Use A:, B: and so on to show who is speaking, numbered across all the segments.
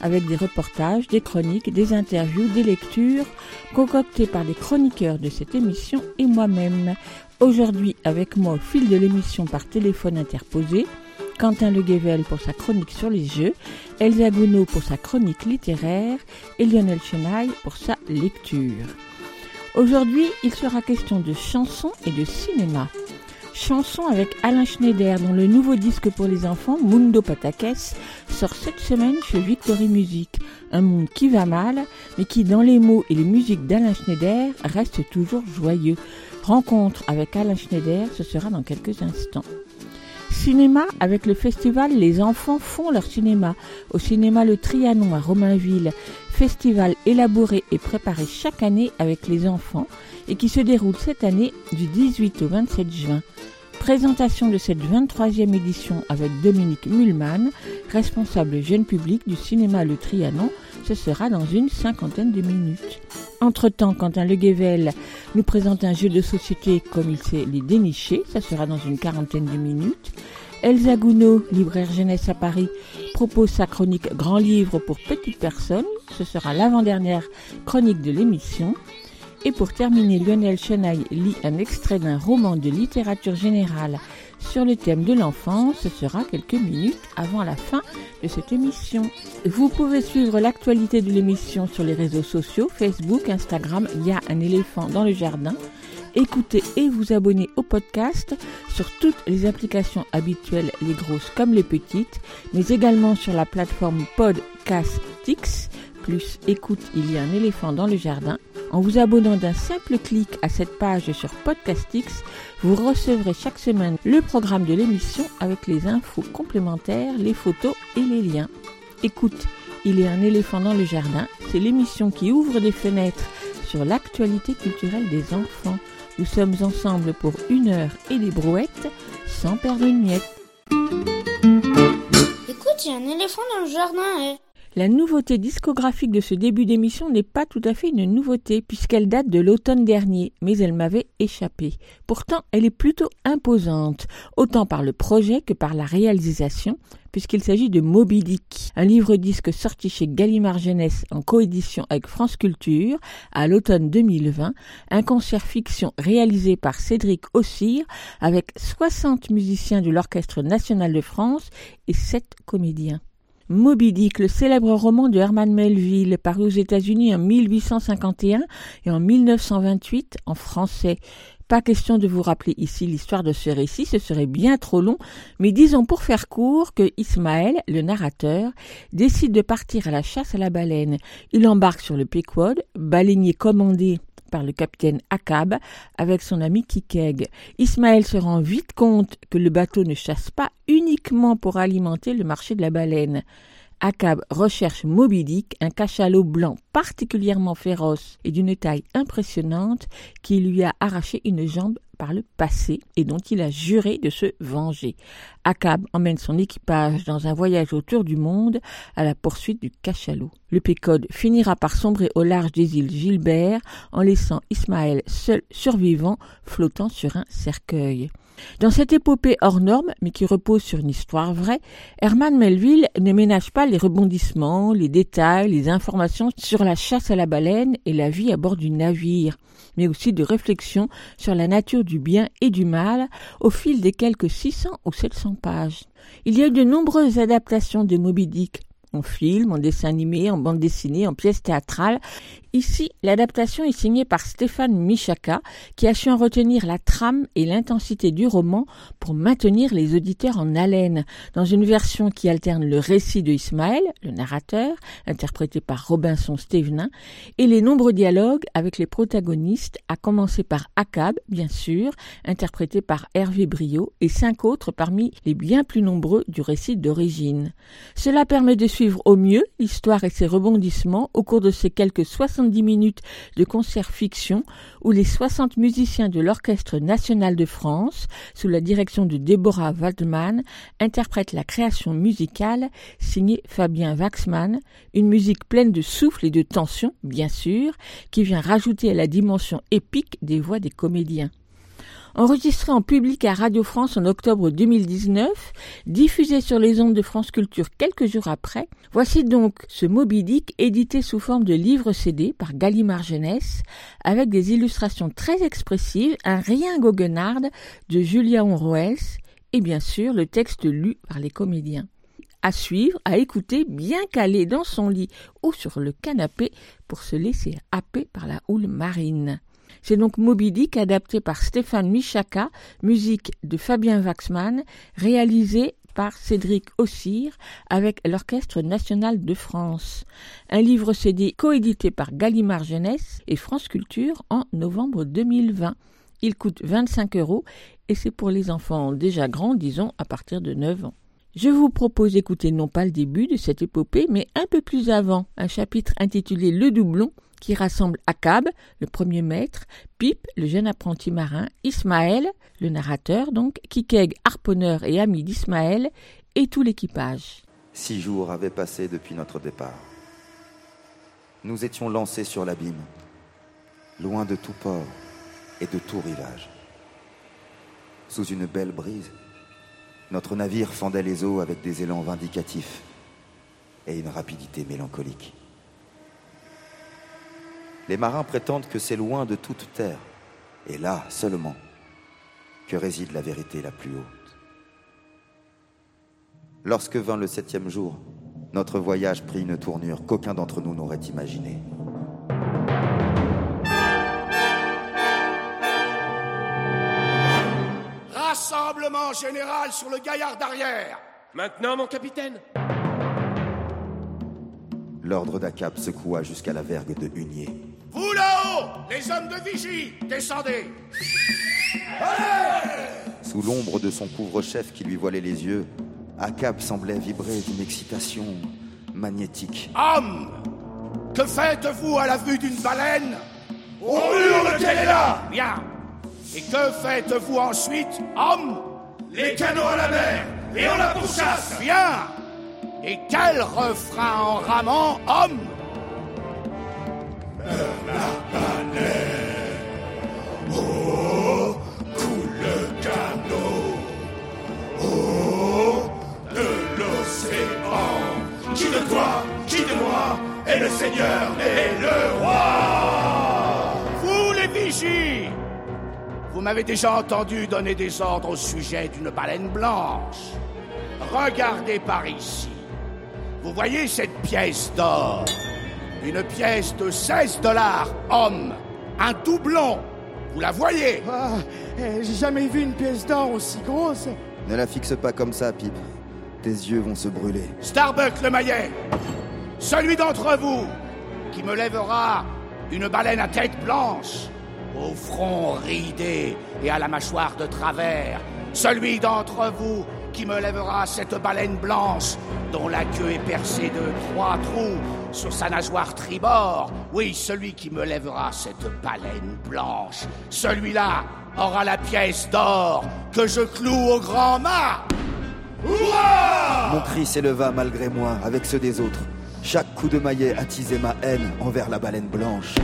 A: avec des reportages, des chroniques, des interviews, des lectures, concoctées par les chroniqueurs de cette émission et moi-même. Aujourd'hui, avec moi au fil de l'émission par téléphone interposé, Quentin Le Guével pour sa chronique sur les jeux, Elsa Gounod pour sa chronique littéraire et Lionel Chenaille pour sa lecture. Aujourd'hui, il sera question de chansons et de cinéma. Chanson avec Alain Schneider, dont le nouveau disque pour les enfants, Mundo Patakes, sort cette semaine chez Victory Music. Un monde qui va mal, mais qui, dans les mots et les musiques d'Alain Schneider, reste toujours joyeux. Rencontre avec Alain Schneider, ce sera dans quelques instants. Cinéma avec le festival Les enfants font leur cinéma au cinéma Le Trianon à Romainville, festival élaboré et préparé chaque année avec les enfants et qui se déroule cette année du 18 au 27 juin. Présentation de cette 23e édition avec Dominique Mulman, responsable jeune public du cinéma Le Trianon. Ce sera dans une cinquantaine de minutes. Entre-temps, Quentin Le Guével nous présente un jeu de société comme il sait les dénicher. Ça sera dans une quarantaine de minutes. Elsa Gounod, libraire jeunesse à Paris, propose sa chronique Grand livre pour petites personnes. Ce sera l'avant-dernière chronique de l'émission. Et pour terminer, Lionel Chenaille lit un extrait d'un roman de littérature générale sur le thème de l'enfance. Ce sera quelques minutes avant la fin de cette émission. Vous pouvez suivre l'actualité de l'émission sur les réseaux sociaux, Facebook, Instagram. Il y a un éléphant dans le jardin. Écoutez et vous abonnez au podcast sur toutes les applications habituelles, les grosses comme les petites, mais également sur la plateforme Podcastix. Plus écoute, il y a un éléphant dans le jardin. En vous abonnant d'un simple clic à cette page sur Podcastix, vous recevrez chaque semaine le programme de l'émission avec les infos complémentaires, les photos et les liens. Écoute, il y a un éléphant dans le jardin. C'est l'émission qui ouvre des fenêtres sur l'actualité culturelle des enfants. Nous sommes ensemble pour une heure et des brouettes sans perdre une miette.
B: Écoute, il y a un éléphant dans le jardin. eh.
A: La nouveauté discographique de ce début d'émission n'est pas tout à fait une nouveauté puisqu'elle date de l'automne dernier, mais elle m'avait échappé. Pourtant, elle est plutôt imposante, autant par le projet que par la réalisation, puisqu'il s'agit de Moby Dick, un livre-disque sorti chez Gallimard Jeunesse en coédition avec France Culture à l'automne 2020, un concert fiction réalisé par Cédric Ossire avec 60 musiciens de l'Orchestre national de France et 7 comédiens. Moby Dick, le célèbre roman de Herman Melville, paru aux États-Unis en 1851 et en 1928 en français. Pas question de vous rappeler ici l'histoire de ce récit, ce serait bien trop long, mais disons pour faire court que Ismaël, le narrateur, décide de partir à la chasse à la baleine. Il embarque sur le Pequod, baleinier commandé par le capitaine Akab avec son ami Kikeg. Ismaël se rend vite compte que le bateau ne chasse pas uniquement pour alimenter le marché de la baleine. Akab recherche Moby Dick, un cachalot blanc particulièrement féroce et d'une taille impressionnante qui lui a arraché une jambe par le passé et dont il a juré de se venger. Akab emmène son équipage dans un voyage autour du monde à la poursuite du cachalot. Le Pécode finira par sombrer au large des îles Gilbert en laissant Ismaël seul survivant flottant sur un cercueil. Dans cette épopée hors norme, mais qui repose sur une histoire vraie, Herman Melville ne ménage pas les rebondissements, les détails, les informations sur la chasse à la baleine et la vie à bord du navire, mais aussi de réflexions sur la nature du bien et du mal au fil des quelques 600 ou 700 pages. Il y a eu de nombreuses adaptations de Moby Dick, en film, en dessin animé, en bande dessinée, en pièce théâtrale. Ici, l'adaptation est signée par Stéphane Michaka, qui a su en retenir la trame et l'intensité du roman pour maintenir les auditeurs en haleine, dans une version qui alterne le récit de Ismaël, le narrateur, interprété par Robinson Stevenin, et les nombreux dialogues avec les protagonistes, à commencer par Akab, bien sûr, interprété par Hervé Brio, et cinq autres parmi les bien plus nombreux du récit d'origine. Cela permet de suivre au mieux l'histoire et ses rebondissements au cours de ces quelques 70 minutes de concert fiction où les 60 musiciens de l'Orchestre national de France, sous la direction de Deborah Waldman, interprètent la création musicale signée Fabien Waxman, une musique pleine de souffle et de tension, bien sûr, qui vient rajouter à la dimension épique des voix des comédiens. Enregistré en public à Radio France en octobre 2019, diffusé sur les ondes de France Culture quelques jours après, voici donc ce Moby Dick édité sous forme de livre CD par Gallimard Jeunesse, avec des illustrations très expressives, un rien goguenard de Julia Onroes et bien sûr le texte lu par les comédiens à suivre, à écouter, bien calé dans son lit ou sur le canapé pour se laisser happer par la houle marine. C'est donc Moby Dick adapté par Stéphane Michaka, musique de Fabien Waxman, réalisé par Cédric Ossir avec l'Orchestre national de France. Un livre CD coédité par Gallimard Jeunesse et France Culture en novembre 2020. Il coûte 25 euros et c'est pour les enfants déjà grands, disons à partir de 9 ans. Je vous propose d'écouter non pas le début de cette épopée, mais un peu plus avant, un chapitre intitulé Le doublon, qui rassemble Akab, le premier maître, Pip, le jeune apprenti marin, Ismaël, le narrateur donc, Kikeg, harponneur et ami d'Ismaël, et tout l'équipage.
C: Six jours avaient passé depuis notre départ. Nous étions lancés sur l'abîme, loin de tout port et de tout rivage. Sous une belle brise, notre navire fendait les eaux avec des élans vindicatifs et une rapidité mélancolique. Les marins prétendent que c'est loin de toute terre, et là seulement, que réside la vérité la plus haute. Lorsque vint le septième jour, notre voyage prit une tournure qu'aucun d'entre nous n'aurait imaginée.
D: Rassemblement général sur le gaillard d'arrière.
E: Maintenant, mon capitaine
C: L'ordre d'Acap secoua jusqu'à la vergue de Hunier.
D: Vous là-haut, les hommes de vigie, descendez.
C: Sous l'ombre de son couvre-chef qui lui voilait les yeux, Acap semblait vibrer d'une excitation magnétique.
D: Homme, que faites-vous à la vue d'une baleine? On hurle qu'elle est là Bien. Et que faites-vous ensuite, homme? Les canaux à la mer et on la pourchasse Bien. Et quel refrain en ramant, homme?
F: Qui de toi, qui de moi est le Seigneur et le roi
D: Vous les vigies Vous m'avez déjà entendu donner des ordres au sujet d'une baleine blanche. Regardez par ici. Vous voyez cette pièce d'or? Une pièce de 16 dollars, homme. Un doublon. Vous la voyez
G: Ah, eh, J'ai jamais vu une pièce d'or aussi grosse.
C: Ne la fixe pas comme ça, Pip. Tes yeux vont se brûler.
D: Starbuck le maillet Celui d'entre vous qui me lèvera une baleine à tête blanche, au front ridé et à la mâchoire de travers. Celui d'entre vous qui me lèvera cette baleine blanche dont la queue est percée de trois trous sur sa nageoire tribord. Oui, celui qui me lèvera cette baleine blanche. Celui-là aura la pièce d'or que je cloue au grand mât.
C: Mon cri s'éleva malgré moi avec ceux des autres. Chaque coup de maillet attisait ma haine envers la baleine blanche.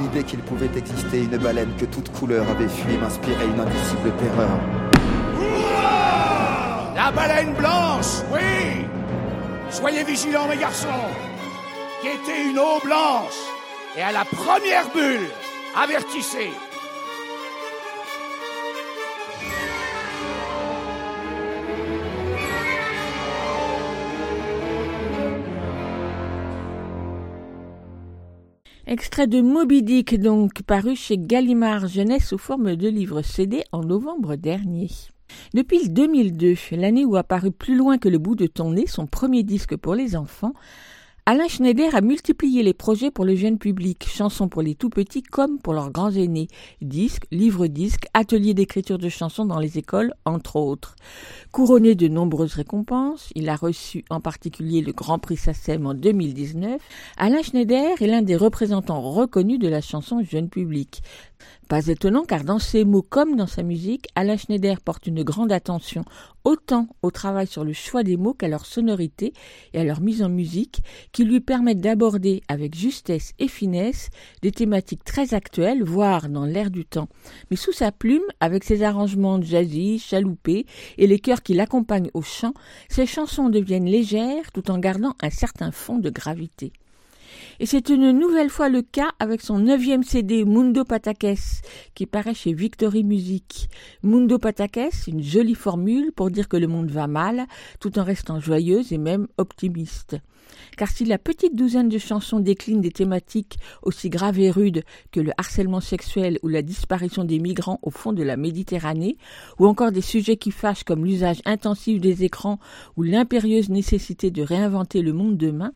C: L'idée qu'il pouvait exister une baleine que toute couleur avait fui m'inspirait une indicible terreur.
D: La baleine blanche, oui Soyez vigilants, mes garçons était une eau blanche Et à la première bulle, avertissez
A: Extrait de Moby Dick, donc paru chez Gallimard Jeunesse sous forme de livre CD en novembre dernier. Depuis 2002, l'année où apparu plus loin que le bout de ton nez son premier disque pour les enfants, Alain Schneider a multiplié les projets pour le jeune public, chansons pour les tout petits comme pour leurs grands aînés, disques, livres-disques, ateliers d'écriture de chansons dans les écoles, entre autres. Couronné de nombreuses récompenses, il a reçu en particulier le Grand Prix SACEM en 2019, Alain Schneider est l'un des représentants reconnus de la chanson jeune public. Pas étonnant car dans ses mots comme dans sa musique, Alain Schneider porte une grande attention autant au travail sur le choix des mots qu'à leur sonorité et à leur mise en musique qui lui permettent d'aborder avec justesse et finesse des thématiques très actuelles, voire dans l'air du temps. Mais sous sa plume, avec ses arrangements jazzy, chaloupés et les chœurs qui l'accompagnent au chant, ses chansons deviennent légères tout en gardant un certain fond de gravité. Et c'est une nouvelle fois le cas avec son neuvième CD Mundo Patakes qui paraît chez Victory Music. Mundo Patakes, une jolie formule pour dire que le monde va mal tout en restant joyeuse et même optimiste. Car si la petite douzaine de chansons décline des thématiques aussi graves et rudes que le harcèlement sexuel ou la disparition des migrants au fond de la Méditerranée, ou encore des sujets qui fâchent comme l'usage intensif des écrans ou l'impérieuse nécessité de réinventer le monde demain,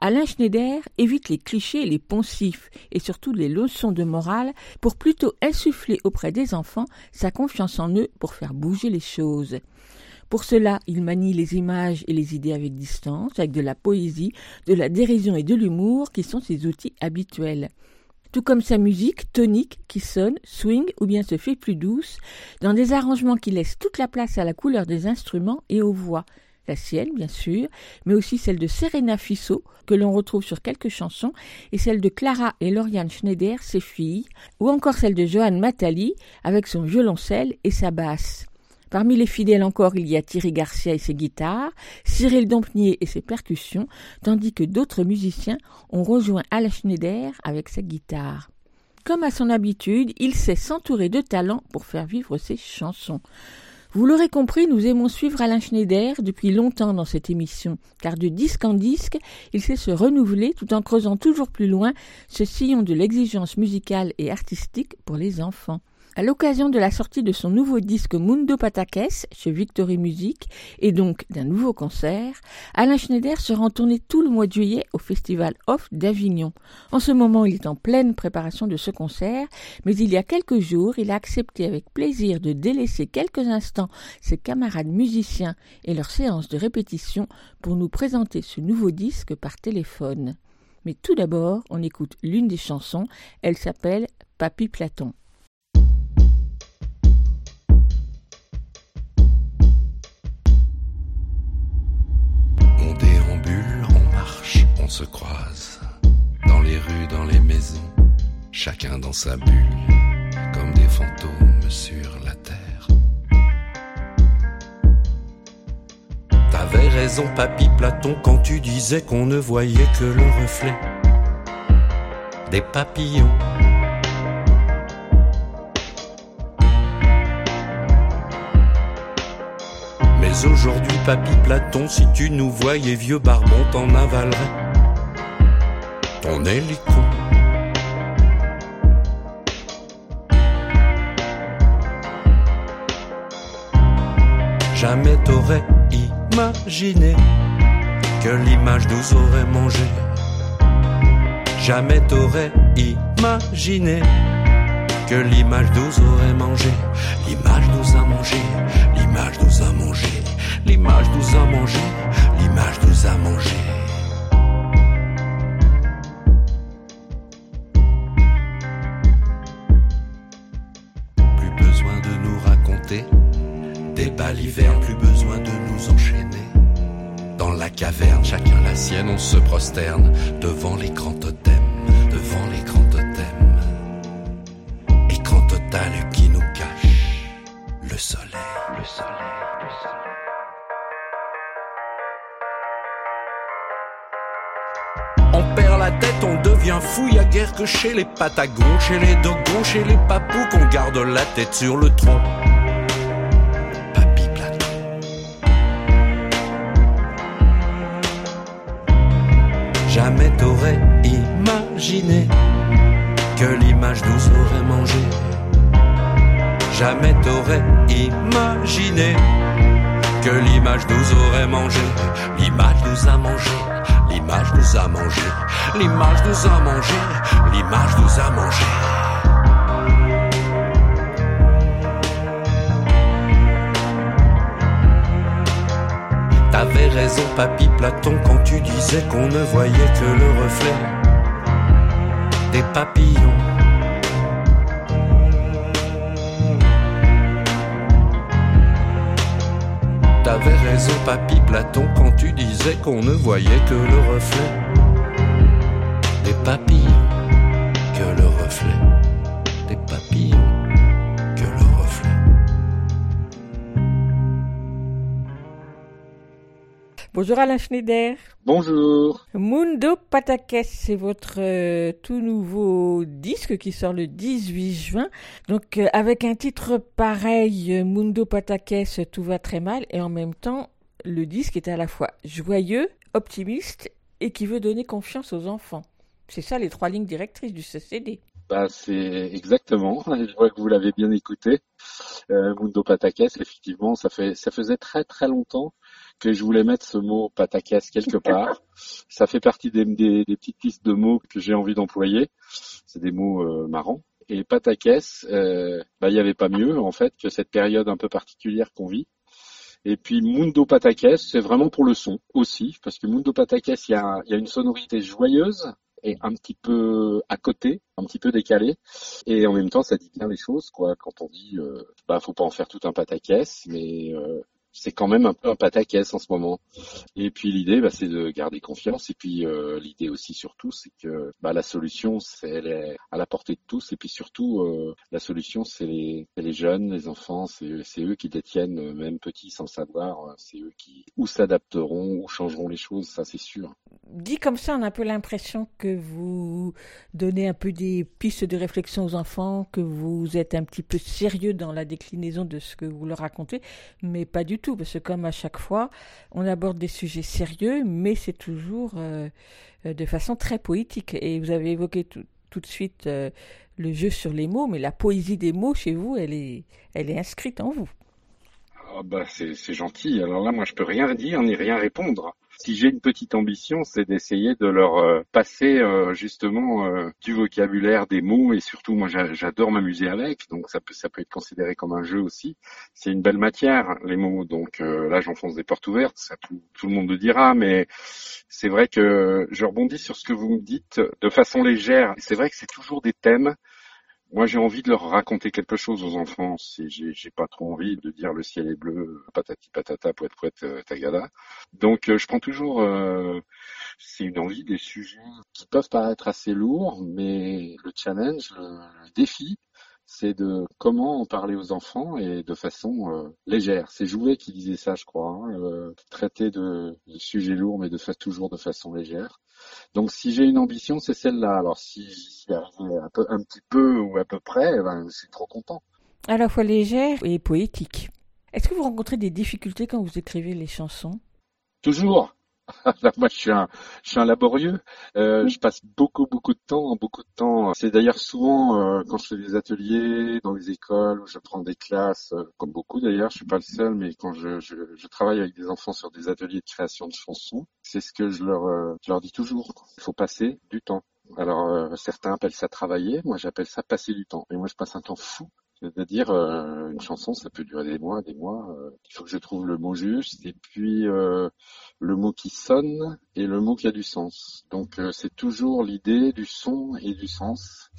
A: Alain Schneider évite les clichés et les poncifs et surtout les leçons de morale pour plutôt insuffler auprès des enfants sa confiance en eux pour faire bouger les choses. Pour cela, il manie les images et les idées avec distance, avec de la poésie, de la dérision et de l'humour qui sont ses outils habituels. Tout comme sa musique tonique qui sonne, swing ou bien se fait plus douce, dans des arrangements qui laissent toute la place à la couleur des instruments et aux voix, la sienne bien sûr, mais aussi celle de Serena Fissot, que l'on retrouve sur quelques chansons, et celle de Clara et Lauriane Schneider, ses filles, ou encore celle de Johan Matali, avec son violoncelle et sa basse. Parmi les fidèles encore, il y a Thierry Garcia et ses guitares, Cyril Dompnier et ses percussions, tandis que d'autres musiciens ont rejoint Alain Schneider avec sa guitare. Comme à son habitude, il sait s'entourer de talent pour faire vivre ses chansons. Vous l'aurez compris, nous aimons suivre Alain Schneider depuis longtemps dans cette émission, car de disque en disque, il sait se renouveler tout en creusant toujours plus loin ce sillon de l'exigence musicale et artistique pour les enfants. À l'occasion de la sortie de son nouveau disque Mundo Patakes chez Victory Music et donc d'un nouveau concert, Alain Schneider sera en tournée tout le mois de juillet au Festival Off d'Avignon. En ce moment, il est en pleine préparation de ce concert, mais il y a quelques jours, il a accepté avec plaisir de délaisser quelques instants ses camarades musiciens et leurs séances de répétition pour nous présenter ce nouveau disque par téléphone. Mais tout d'abord, on écoute l'une des chansons, elle s'appelle Papy Platon.
E: On se croise dans les rues, dans les maisons, chacun dans sa bulle, comme des fantômes sur la terre. T'avais raison, papy Platon, quand tu disais qu'on ne voyait que le reflet des papillons. Mais aujourd'hui, papy Platon, si tu nous voyais vieux barbon, t'en avalerais ton hélico. Jamais t'aurais imaginé que l'image nous aurait mangé. Jamais t'aurais imaginé que l'image nous aurait mangé. L'image nous a mangé, l'image nous a mangé, l'image nous a mangé, l'image nous a mangé. Plus besoin de nous enchaîner. Dans la caverne, chacun la sienne, on se prosterne devant l'écran totem, devant l'écran totem. Écran total qui nous cache le soleil, le soleil, le soleil. On perd la tête, on devient fou, y a guère que chez les patagons, chez les dogons, chez les papous qu'on garde la tête sur le tronc. Jamais t'aurais imaginé que l'image nous aurait mangé. Jamais t'aurais imaginé que l'image nous aurait mangé. L'image nous a mangé, l'image nous a mangé, l'image nous a mangé, l'image nous a mangé. T'avais raison, papy Platon, quand tu disais qu'on ne voyait que le reflet des papillons. T'avais raison, papy Platon, quand tu disais qu'on ne voyait que le reflet des papillons,
A: Bonjour Alain Schneider.
H: Bonjour.
A: Mundo Patakes, c'est votre euh, tout nouveau disque qui sort le 18 juin. Donc euh, avec un titre pareil, euh, Mundo Patakes, tout va très mal, et en même temps, le disque est à la fois joyeux, optimiste et qui veut donner confiance aux enfants. C'est ça les trois lignes directrices du CCD.
H: Bah, c'est exactement. Je vois que vous l'avez bien écouté. Euh, Mundo Patakes, effectivement, ça fait, ça faisait très très longtemps que je voulais mettre ce mot Patakes quelque part. ça fait partie des, des, des petites listes de mots que j'ai envie d'employer. C'est des mots euh, marrants. Et Patakes, euh, bah, il n'y avait pas mieux en fait que cette période un peu particulière qu'on vit. Et puis Mundo Patakes, c'est vraiment pour le son aussi, parce que Mundo Patakes, il y a, il y a une sonorité joyeuse et un petit peu à côté, un petit peu décalé, et en même temps ça dit bien les choses, quoi. Quand on dit, euh, bah faut pas en faire tout un pataquès, mais euh, c'est quand même un peu un pataquès en ce moment. Et puis l'idée, bah, c'est de garder confiance. Et puis euh, l'idée aussi surtout, c'est que bah, la solution, c'est elle est à la portée de tous. Et puis surtout, euh, la solution, c'est les, jeunes, les enfants. C'est, eux qui détiennent, euh, même petits sans savoir. C'est eux qui ou s'adapteront ou changeront les choses. Ça, c'est sûr.
A: Dit comme ça, on a un peu l'impression que vous donnez un peu des pistes de réflexion aux enfants, que vous êtes un petit peu sérieux dans la déclinaison de ce que vous leur racontez, mais pas du tout, parce que comme à chaque fois, on aborde des sujets sérieux, mais c'est toujours euh, euh, de façon très poétique. Et vous avez évoqué tout, de suite euh, le jeu sur les mots, mais la poésie des mots chez vous, elle est, elle est inscrite en vous.
H: Ah bah c'est, c'est gentil. Alors là, moi, je peux rien dire ni rien répondre. Si j'ai une petite ambition, c'est d'essayer de leur euh, passer euh, justement euh, du vocabulaire des mots et surtout, moi, j'a- j'adore m'amuser avec, donc ça peut ça peut être considéré comme un jeu aussi. C'est une belle matière, les mots. Donc là, j'enfonce des portes ouvertes, ça tout, tout le monde le dira, mais c'est vrai que je rebondis sur ce que vous me dites de façon légère. C'est vrai que c'est toujours des thèmes moi, j'ai envie de leur raconter quelque chose aux enfants. J'ai, j'ai pas trop envie de dire le ciel est bleu, patati patata, poète poète euh, tagada. Donc, euh, je prends toujours. euh, c'est une envie des sujets qui peuvent paraître assez lourds, mais le challenge, le, le défi, c'est de comment en parler aux enfants et de façon euh, légère. C'est Jouvet qui disait ça, je crois. hein, euh, traiter de, de sujets lourds, mais de faire toujours de façon légère. Donc si j'ai une ambition, c'est celle-là. Alors si j'y suis arrivé un, peu, un petit peu ou à peu près, eh ben, je suis trop content.
A: À la fois légère et poétique. Est-ce que vous rencontrez des difficultés quand vous écrivez les chansons?
H: Toujours. Moi, je suis un, je suis un laborieux. Euh, je passe beaucoup, beaucoup de temps, beaucoup de temps. C'est d'ailleurs souvent euh, quand je fais des ateliers dans les écoles, où je prends des classes, euh, comme beaucoup d'ailleurs. Je suis pas le seul, mais quand je, je, je travaille avec des enfants sur des ateliers de création de chansons, c'est ce que je leur, euh, je leur dis toujours. Il faut passer du temps. Alors euh, certains appellent ça travailler, moi j'appelle ça passer du temps. Et moi je passe un temps fou c'est-à-dire, euh, une chanson, ça peut durer des mois, des mois. euh, il faut que je trouve le mot juste et puis euh, le mot qui sonne et le mot qui a du sens. Donc, c'est toujours l'idée du son et du sens.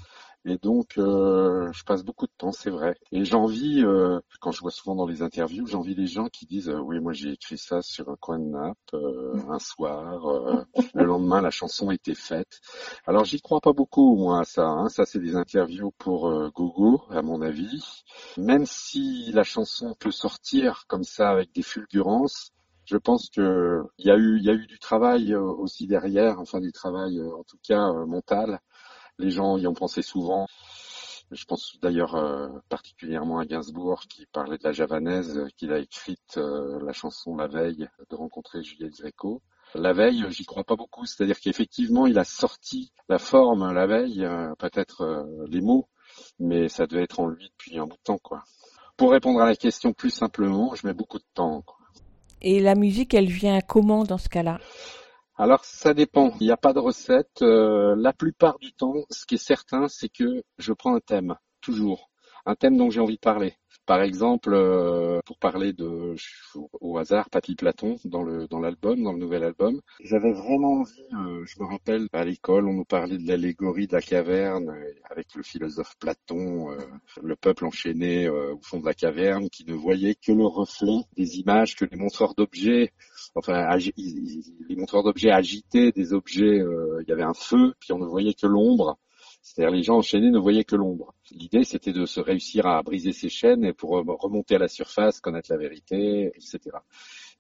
H: Et donc, euh, je passe beaucoup de temps, c'est vrai. Et j'envie, euh, quand je vois souvent dans les interviews, j'envie les gens qui disent euh, oui, moi j'ai écrit ça sur un coin de nappe euh, un soir. euh, le lendemain, la chanson était faite. Alors, j'y crois pas beaucoup, moi, à ça. Hein. Ça, c'est des interviews pour euh, Gogo, à mon avis. Même si la chanson peut sortir comme ça avec des fulgurances, je pense que il y a eu, il y a eu du travail aussi derrière, enfin du travail, en tout cas mental. Les gens y ont pensé souvent. Je pense d'ailleurs euh, particulièrement à Gainsbourg qui parlait de la javanaise, euh, qu'il a écrite euh, la chanson la veille de rencontrer Juliette Gréco. La veille, j'y crois pas beaucoup. C'est-à-dire qu'effectivement, il a sorti la forme la veille, peut-être les mots, mais ça devait être en lui depuis un bout de temps, quoi. Pour répondre à la question plus simplement, je mets beaucoup de temps. Quoi.
A: Et la musique, elle vient comment dans ce cas-là?
H: Alors ça dépend, il n'y a pas de recette. Euh, la plupart du temps, ce qui est certain, c'est que je prends un thème, toujours. Un thème dont j'ai envie de parler. Par exemple, euh, pour parler de au hasard Papy Platon dans le l'album, dans le nouvel album, j'avais vraiment envie. Euh, je me rappelle à l'école, on nous parlait de l'allégorie de la caverne euh, avec le philosophe Platon, le peuple enchaîné au fond de la caverne qui ne voyait que le reflet des images que les montreurs d'objets, enfin les montreurs d'objets agitaient des objets. il y avait un feu, puis on ne voyait que l'ombre. C'est-à-dire les gens enchaînés ne voyaient que l'ombre. L'idée, c'était de se réussir à briser ces chaînes et pour remonter à la surface, connaître la vérité, etc.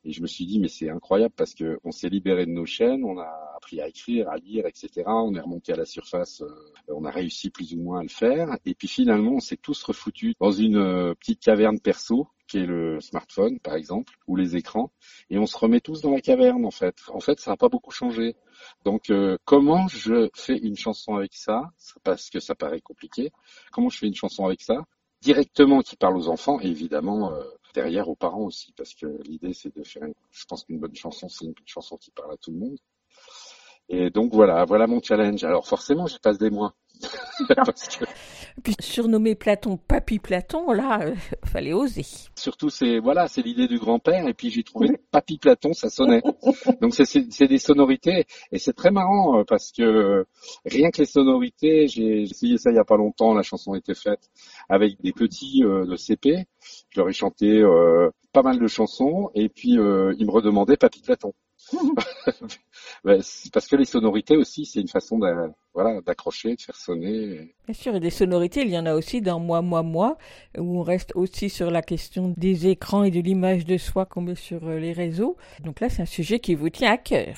H: Et je me suis dit, mais c'est incroyable parce que on s'est libéré de nos chaînes, on a appris à écrire, à lire, etc. On est remonté à la surface, euh, on a réussi plus ou moins à le faire. Et puis finalement, on s'est tous refoutus dans une euh, petite caverne perso qui est le smartphone, par exemple, ou les écrans, et on se remet tous dans la caverne, en fait. En fait, ça n'a pas beaucoup changé. Donc, euh, comment je fais une chanson avec ça? Parce que ça paraît compliqué. Comment je fais une chanson avec ça? Directement qui parle aux enfants, évidemment euh, derrière aux parents aussi, parce que l'idée c'est de faire. Une... Je pense qu'une bonne chanson, c'est une chanson qui parle à tout le monde. Et donc voilà, voilà mon challenge. Alors forcément, j'y passe des mois.
A: Puis surnommer Platon Papy Platon, là, euh, fallait oser.
H: Surtout, c'est voilà, c'est l'idée du grand-père. Et puis j'ai trouvé Papy Platon, ça sonnait. Donc c'est des sonorités et c'est très marrant euh, parce que rien que les sonorités, j'ai essayé ça il y a pas longtemps. La chanson était faite avec des petits euh, de CP. Je leur ai chanté pas mal de chansons et puis ils me redemandaient Papy Platon. parce que les sonorités aussi, c'est une façon voilà, d'accrocher, de faire sonner.
A: Bien sûr, et des sonorités, il y en a aussi dans Moi, Moi, Moi, où on reste aussi sur la question des écrans et de l'image de soi qu'on met sur euh, les réseaux. Donc là, c'est un sujet qui vous tient à cœur.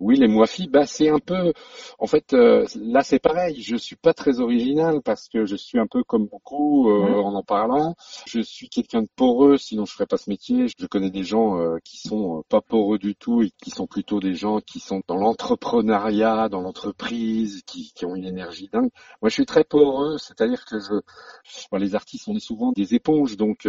H: Oui, les moifis, bah c'est un peu, en fait, euh, là c'est pareil. Je suis pas très original parce que je suis un peu comme beaucoup euh, mmh. en en parlant. Je suis quelqu'un de poreux, sinon je ferais pas ce métier. Je connais des gens euh, qui sont pas poreux du tout et qui sont plutôt des gens qui sont dans l'entrepreneuriat, dans l'entreprise, qui, qui ont une énergie dingue. Moi, je suis très poreux, c'est-à-dire que je, les artistes, on est souvent des éponges, donc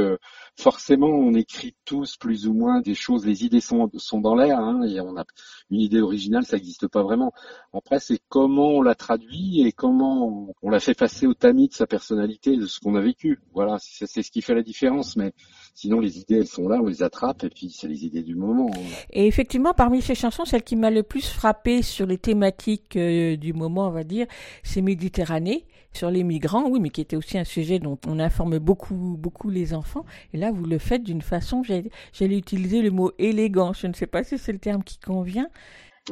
H: forcément, on écrit tous plus ou moins des choses. Les idées sont sont dans l'air, hein, et on a une idée originale ça n'existe pas vraiment. Après, c'est comment on l'a traduit et comment on, l'a fait passer au tamis de sa personnalité, de ce qu'on a vécu. Voilà, c'est ce qui fait la différence. Mais sinon, les idées, elles sont là, on les attrape et puis c'est les idées du moment.
A: Et effectivement, parmi ces chansons, celle qui m'a le plus frappé sur les thématiques euh, du moment, on va dire, c'est Méditerranée sur les migrants, oui, mais qui était aussi un sujet dont on informe beaucoup, beaucoup les enfants. Et là, vous le faites d'une façon, j'allais utiliser le mot élégant. Je ne sais pas si c'est le terme qui convient,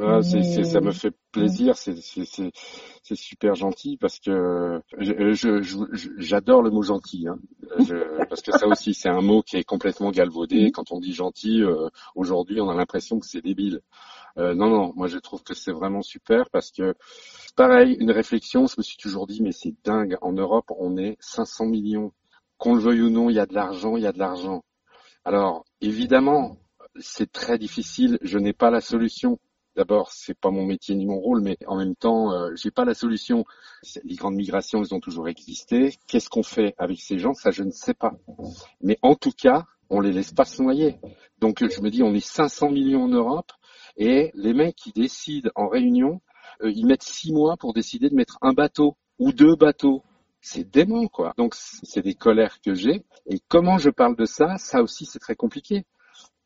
H: ah, c'est, ça me fait plaisir, c'est, c'est, super gentil parce que je, j'adore le mot gentil, hein. parce que ça aussi c'est un mot qui est complètement galvaudé. Quand on dit gentil, euh, aujourd'hui on a l'impression que c'est débile. Euh, non, non, moi je trouve que c'est vraiment super parce que pareil, une réflexion, je me suis toujours dit mais c'est dingue. En Europe, on est 500 millions. Qu'on le veuille ou non, il y a de l'argent, il y a de l'argent. Alors évidemment, c'est très difficile. Je n'ai pas la solution D'abord, c'est pas mon métier ni mon rôle, mais en même temps, euh, j'ai pas la solution. Les grandes migrations, elles ont toujours existé. Qu'est-ce qu'on fait avec ces gens? Ça, je ne sais pas. Mais en tout cas, on les laisse pas se noyer. Donc, je me dis, on est 500 millions en Europe, et les mecs qui décident en réunion, euh, ils mettent six mois pour décider de mettre un bateau ou deux bateaux. C'est dément, quoi. Donc, c'est des colères que j'ai. Et comment je parle de ça? Ça aussi, c'est très compliqué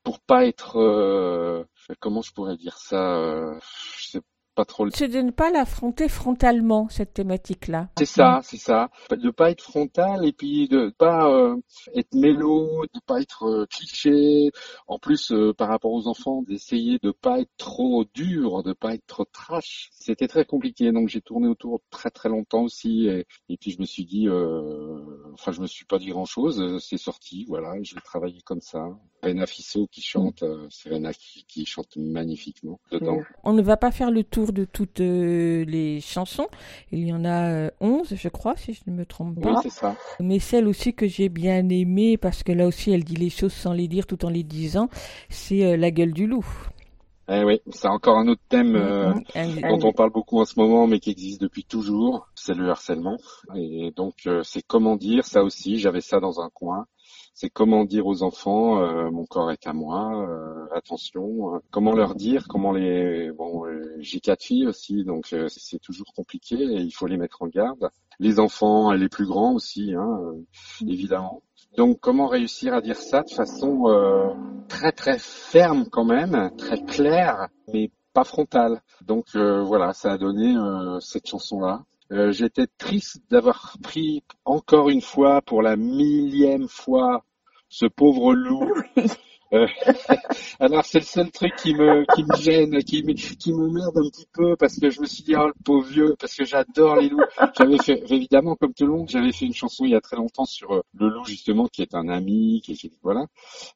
H: pour pas être euh, comment je pourrais dire ça euh, je sais pas trop.
A: C'est de ne pas l'affronter frontalement cette thématique-là.
H: C'est ça, c'est ça. De pas être frontal et puis de pas euh, être mélo, de pas être euh, cliché. En plus, euh, par rapport aux enfants, d'essayer de pas être trop dur, de pas être trop trash. C'était très compliqué, donc j'ai tourné autour très très longtemps aussi. Et, et puis je me suis dit, enfin je me suis pas dit grand chose. C'est sorti, voilà. Je vais travailler comme ça. Rena Fissot qui chante, c'est Rena qui, qui chante magnifiquement dedans.
A: On ne va pas faire le tour de toutes euh, les chansons. Il y en a 11, euh, je crois, si je ne me trompe pas.
H: Oui, c'est ça.
A: Mais celle aussi que j'ai bien aimée, parce que là aussi elle dit les choses sans les dire tout en les disant, c'est euh, La gueule du loup.
H: Eh oui, c'est encore un autre thème euh,
A: Mhm.
H: dont on parle beaucoup en ce moment, mais qui existe depuis toujours. C'est le harcèlement. Et donc, euh, c'est comment dire ça aussi. J'avais ça dans un coin. C'est comment dire aux enfants, euh, mon corps est à moi, euh, attention. euh, comment leur dire, comment les. Bon, euh, j'ai quatre filles aussi, donc euh, c'est toujours compliqué et il faut les mettre en garde. Les enfants et les plus grands aussi, hein, euh, évidemment. Donc, comment réussir à dire ça de façon euh, très très ferme quand même, très claire, mais pas frontale. Donc euh, voilà, ça a donné euh, cette chanson-là. Euh, J'étais triste d'avoir pris encore une fois, pour la millième fois, ce pauvre loup. Euh, alors c'est le seul truc qui me gêne, qui me qui me merde un petit peu parce que je me suis dit oh le pauvre vieux parce que j'adore les loups. J'avais fait évidemment comme tout le monde, j'avais fait une chanson il y a très longtemps sur euh, le loup justement qui est un ami, qui, qui- voilà.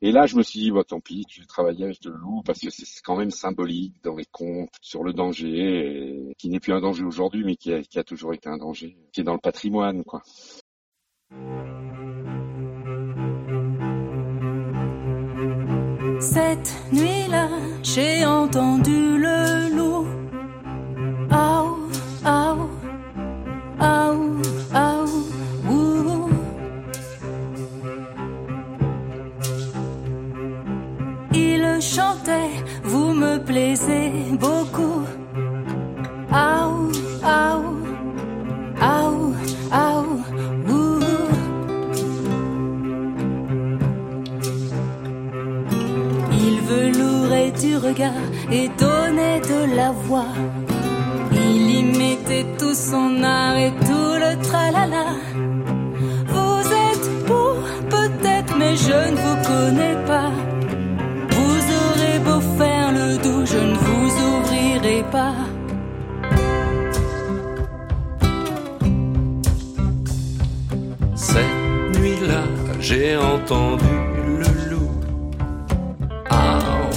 H: Et là je me suis dit bah tant pis, je vais travailler avec le loup parce que c'est quand même symbolique dans les contes sur le danger qui n'est plus un danger aujourd'hui mais qui a toujours été un danger, qui est dans le patrimoine quoi.
I: Cette nuit-là, j'ai entendu le loup. Aou, aou, aou, aou, ouh. Il chantait, vous me plaisez beaucoup. Aou, aou, regard et donnait de la voix. Il y mettait tout son art et tout le tralala. Vous êtes beau, peut-être, mais je ne vous connais pas. Vous aurez beau faire le doux, je ne vous ouvrirai pas.
E: Cette nuit-là, j'ai entendu le loup. Aou,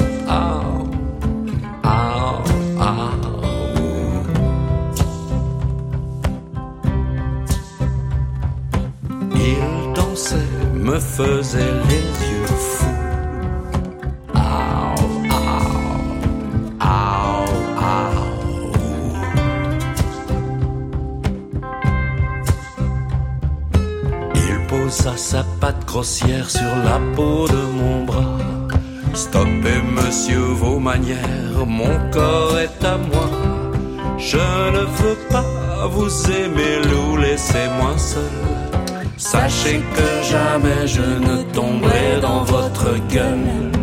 E: me faisait les yeux fous. Il posa sa patte grossière sur la peau de mon bras. Stoppez, monsieur, vos manières, mon corps est à moi. Je ne veux pas vous aimer, loup, laissez-moi seul. Sachez que jamais je ne tomberai dans votre gueule.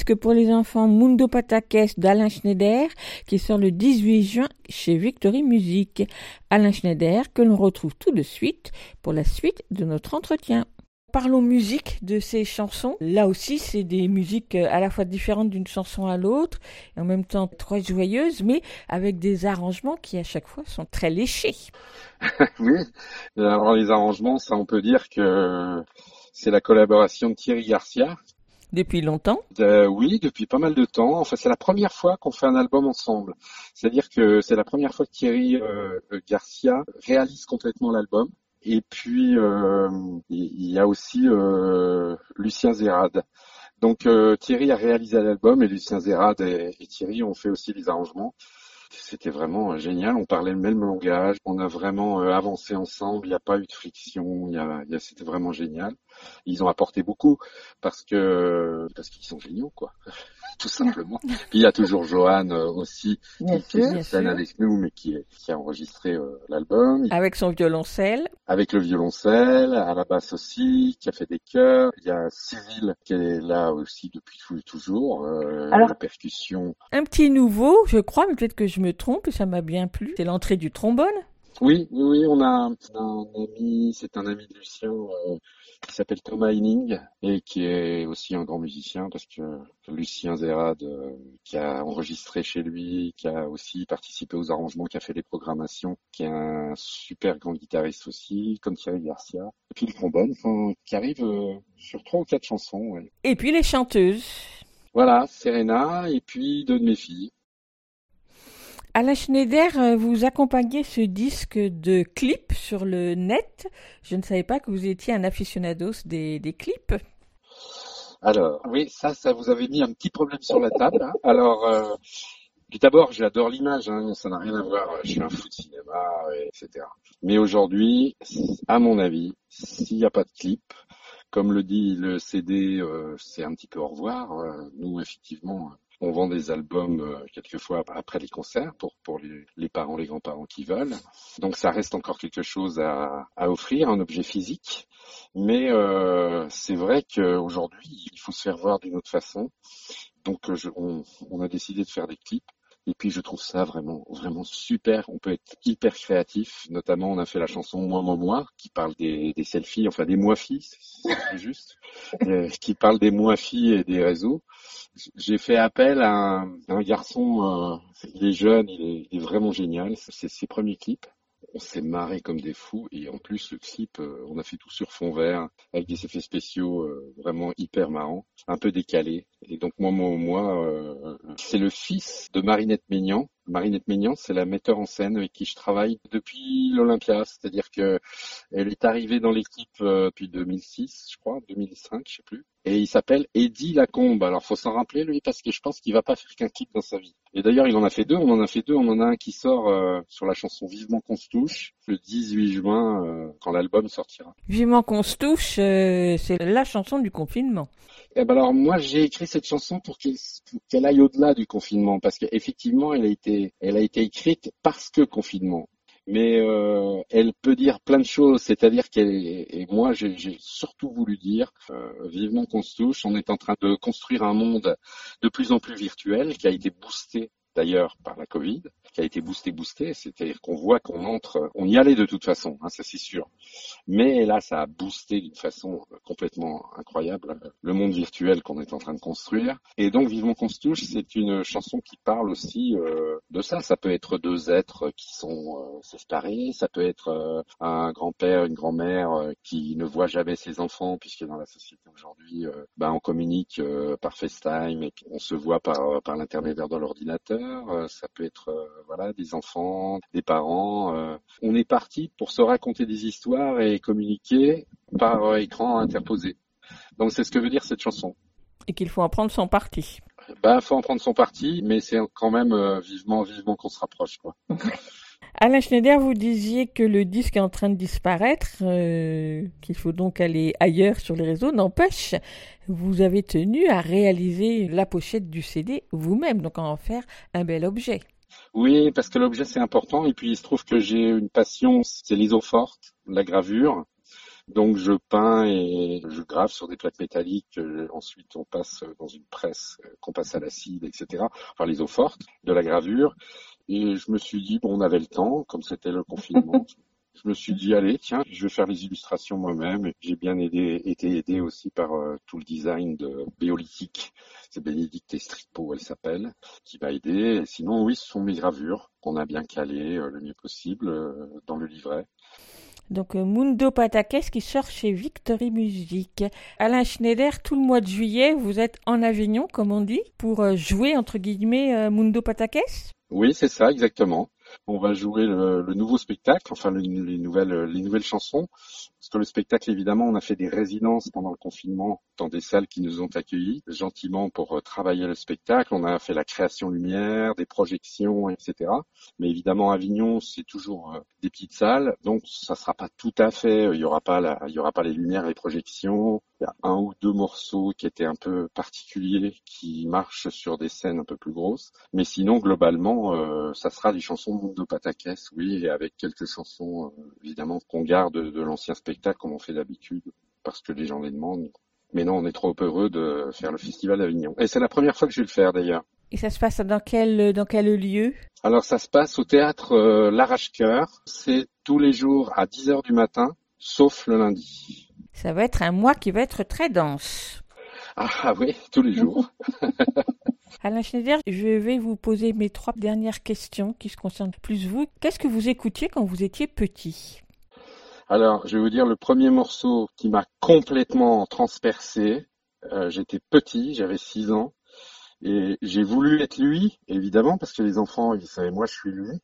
A: Disque pour les enfants Mundo Pataques d'Alain Schneider, qui sort le 18 juin chez Victory Music. Alain Schneider, que l'on retrouve tout de suite pour la suite de notre entretien. Parlons musique de ces chansons. Là aussi, c'est des musiques euh, à la fois différentes d'une chanson à l'autre, et en même temps très joyeuses, mais avec des arrangements qui à chaque fois sont très léchés.
H: oui. Alors les arrangements, ça on peut dire que c'est la collaboration de Thierry Garcia.
A: Depuis longtemps?
H: Euh, Oui, depuis pas mal de temps. Enfin, c'est la première fois qu'on fait un album ensemble. C'est-à-dire que c'est la première fois que Thierry euh, Garcia réalise complètement l'album. Et puis, euh, il y a aussi euh, Lucien Zérad. Donc, Thierry a réalisé l'album et Lucien Zérad et, et Thierry ont fait aussi les arrangements. C'était vraiment génial. On parlait le même langage. On a vraiment avancé ensemble. Il n'y a pas eu de friction. Il y a, il y a, c'était vraiment génial. Ils ont apporté beaucoup parce que parce qu'ils sont géniaux, quoi. Tout simplement. Puis il y a toujours Johan aussi
A: bien
H: qui,
A: sûr,
H: est scène avec nous, mais qui, est, qui a enregistré euh, l'album.
A: Avec son violoncelle.
H: Avec le violoncelle, à la basse aussi, qui a fait des chœurs. Il y a Cyril qui est là aussi depuis toujours. Euh,
A: Alors,
H: la percussion.
A: Un petit nouveau, je crois, mais peut-être que je me trompe et ça m'a bien plu. C'est l'entrée du trombone.
H: Oui, oui, on a un ami, c'est un ami de Lucien euh, qui s'appelle Thomas Henning et qui est aussi un grand musicien parce que Lucien Zerad, euh, qui a enregistré chez lui, qui a aussi participé aux arrangements, qui a fait les programmations, qui est un super grand guitariste aussi, comme Thierry Garcia. Et puis le trombone, enfin, qui arrive euh, sur trois ou quatre chansons. Ouais.
A: Et puis les chanteuses.
H: Voilà, Serena et puis deux de mes filles.
A: Alain Schneider, vous accompagnez ce disque de clips sur le net. Je ne savais pas que vous étiez un aficionados des, clips.
H: Alors, oui, ça, ça vous avez mis un petit problème sur la table. Hein. Alors, euh, d'abord, j'adore l'image, hein, ça n'a rien à voir. Je suis un fou de cinéma, etc. Mais aujourd'hui, à mon avis, s'il n'y a pas de clip, comme le dit le CD, euh, c'est un petit peu au revoir. Euh, nous, effectivement, on vend des albums euh, quelquefois après les concerts pour, pour les, les, parents, les grands-parents qui veulent. Donc ça reste encore quelque chose à, offrir, un objet physique. Mais euh, c'est vrai qu'aujourd'hui, il faut se faire voir d'une autre façon. Donc on a décidé de faire des clips. Et puis je trouve ça vraiment, vraiment super. On peut être hyper créatif. Notamment, on a fait la chanson Moi, moi, moi, qui parle des, des selfies, enfin des moi-filles, c'est juste, euh, qui parle des moi-filles et des réseaux. J'ai fait appel à un, un garçon, euh, il est jeune, il est, il est vraiment génial. C'est ses premiers clips. On s'est marré comme des fous et en plus le clip, euh, on a fait tout sur fond vert avec des effets spéciaux euh, vraiment hyper marrants, un peu décalés. Et donc moi, moi, moi, euh, c'est le fils de Marinette Maignan. Marinette Maignan, c'est la metteur en scène avec qui je travaille depuis l'Olympia, c'est-à-dire que elle est arrivée dans l'équipe depuis 2006, je crois, 2005, je sais plus. Et il s'appelle Eddie Lacombe. Alors faut s'en rappeler lui parce que je pense qu'il va pas faire qu'un clip dans sa vie. Et d'ailleurs il en a fait deux. On en a fait deux. On en a un qui sort euh, sur la chanson Vivement qu'on se touche le 18 juin euh, quand l'album sortira.
A: Vivement qu'on se touche, euh, c'est la chanson du confinement.
H: Eh ben alors moi j'ai écrit cette chanson pour qu'elle qu aille au-delà du confinement parce qu'effectivement elle a été elle a été écrite parce que confinement. Mais euh, elle peut dire plein de choses, c'est-à-dire qu'elle et moi j'ai surtout voulu dire euh, vivement qu'on se touche, on est en train de construire un monde de plus en plus virtuel qui a été boosté d'ailleurs par la Covid, qui a été boosté, boosté, c'est-à-dire qu'on voit qu'on entre, on y allait de toute façon, hein, ça c'est sûr. Mais là, ça a boosté d'une façon complètement incroyable le monde virtuel qu'on est en train de construire. Et donc, Vivement qu'on se c'est une chanson qui parle aussi euh, de ça. Ça peut être deux êtres qui sont euh, séparés, ça peut être euh, un grand-père, une grand-mère euh, qui ne voit jamais ses enfants, puisque dans la société aujourd'hui, ben, on communique par FaceTime et on se voit par, par l'intermédiaire de l'ordinateur. Ça peut être voilà des enfants, des parents. on est parti pour se raconter des histoires et communiquer par écran interposé. Donc c'est ce que veut dire cette chanson.
A: Et qu'il faut en prendre son parti.
H: Bah, faut en prendre son parti, mais c'est quand même euh, vivement, vivement qu'on se rapproche, quoi.
A: Alain Schneider, vous disiez que le disque est en train de disparaître, euh, qu'il faut donc aller ailleurs sur les réseaux. N'empêche, vous avez tenu à réaliser la pochette du CD vous-même, donc à en faire un bel objet.
H: Oui, parce que l'objet c'est important, et puis il se trouve que j'ai une passion, c'est l'iso forte, la gravure. Donc je peins et je grave sur des plaques métalliques. Ensuite, on passe dans une presse qu'on passe à l'acide, etc. Enfin, fortes de la gravure. Et je me suis dit, bon, on avait le temps, comme c'était le confinement. je me suis dit, allez, tiens, je vais faire les illustrations moi-même. J'ai bien aidé, été aidé aussi par euh, tout le design de Béolithique. C'est Bénédicte Estripo, elle s'appelle, qui m'a aidé. Et sinon, oui, ce sont mes gravures qu'on a bien calées euh, le mieux possible euh, dans le livret.
A: Donc Mundo Patakès qui sort chez Victory Music. Alain Schneider, tout le mois de juillet, vous êtes en Avignon, comme on dit, pour jouer entre guillemets Mundo Patakès
H: Oui, c'est ça, exactement. On va jouer le, le nouveau spectacle, enfin le- les nouvelles, les nouvelles chansons. Parce que le spectacle, évidemment, on a fait des résidences pendant le confinement dans des salles qui nous ont accueillis gentiment pour euh, travailler le spectacle. On a fait la création lumière, des projections, etc. Mais évidemment, Avignon, c'est toujours euh, des petites salles, donc ça sera pas tout à fait. euh, Il y aura pas la, il y aura pas les lumières les projections. Il y a un ou deux morceaux qui étaient un peu particuliers, qui marchent sur des scènes un peu plus grosses. Mais sinon, globalement, ça sera des chansons Mundo Patakès, oui, et avec quelques chansons, évidemment, qu'on garde de l'ancien spectacle comme on fait d'habitude, parce que les gens les demandent. Mais non, on est trop heureux de faire le Festival d'Avignon. Et c'est la première fois que je vais le faire, d'ailleurs.
A: Et ça se passe dans quel, dans quel lieu?
H: Alors, ça se passe au théâtre euh, L'Arrache-Cœur. C'est tous les jours à 10 heures du matin, sauf le lundi.
A: Ça va être un mois qui va être très dense.
H: Ah, ah oui, tous les jours.
A: Alain Schneider, je vais vous poser mes trois dernières questions qui se concernent plus vous. Qu'est-ce que vous écoutiez quand vous étiez petit?
H: Alors, je vais vous dire le premier morceau qui m'a complètement transpercé. Euh, J'étais petit, j'avais 6 ans, et j'ai voulu être lui, évidemment, parce que les enfants, ils savaient moi, je suis lui.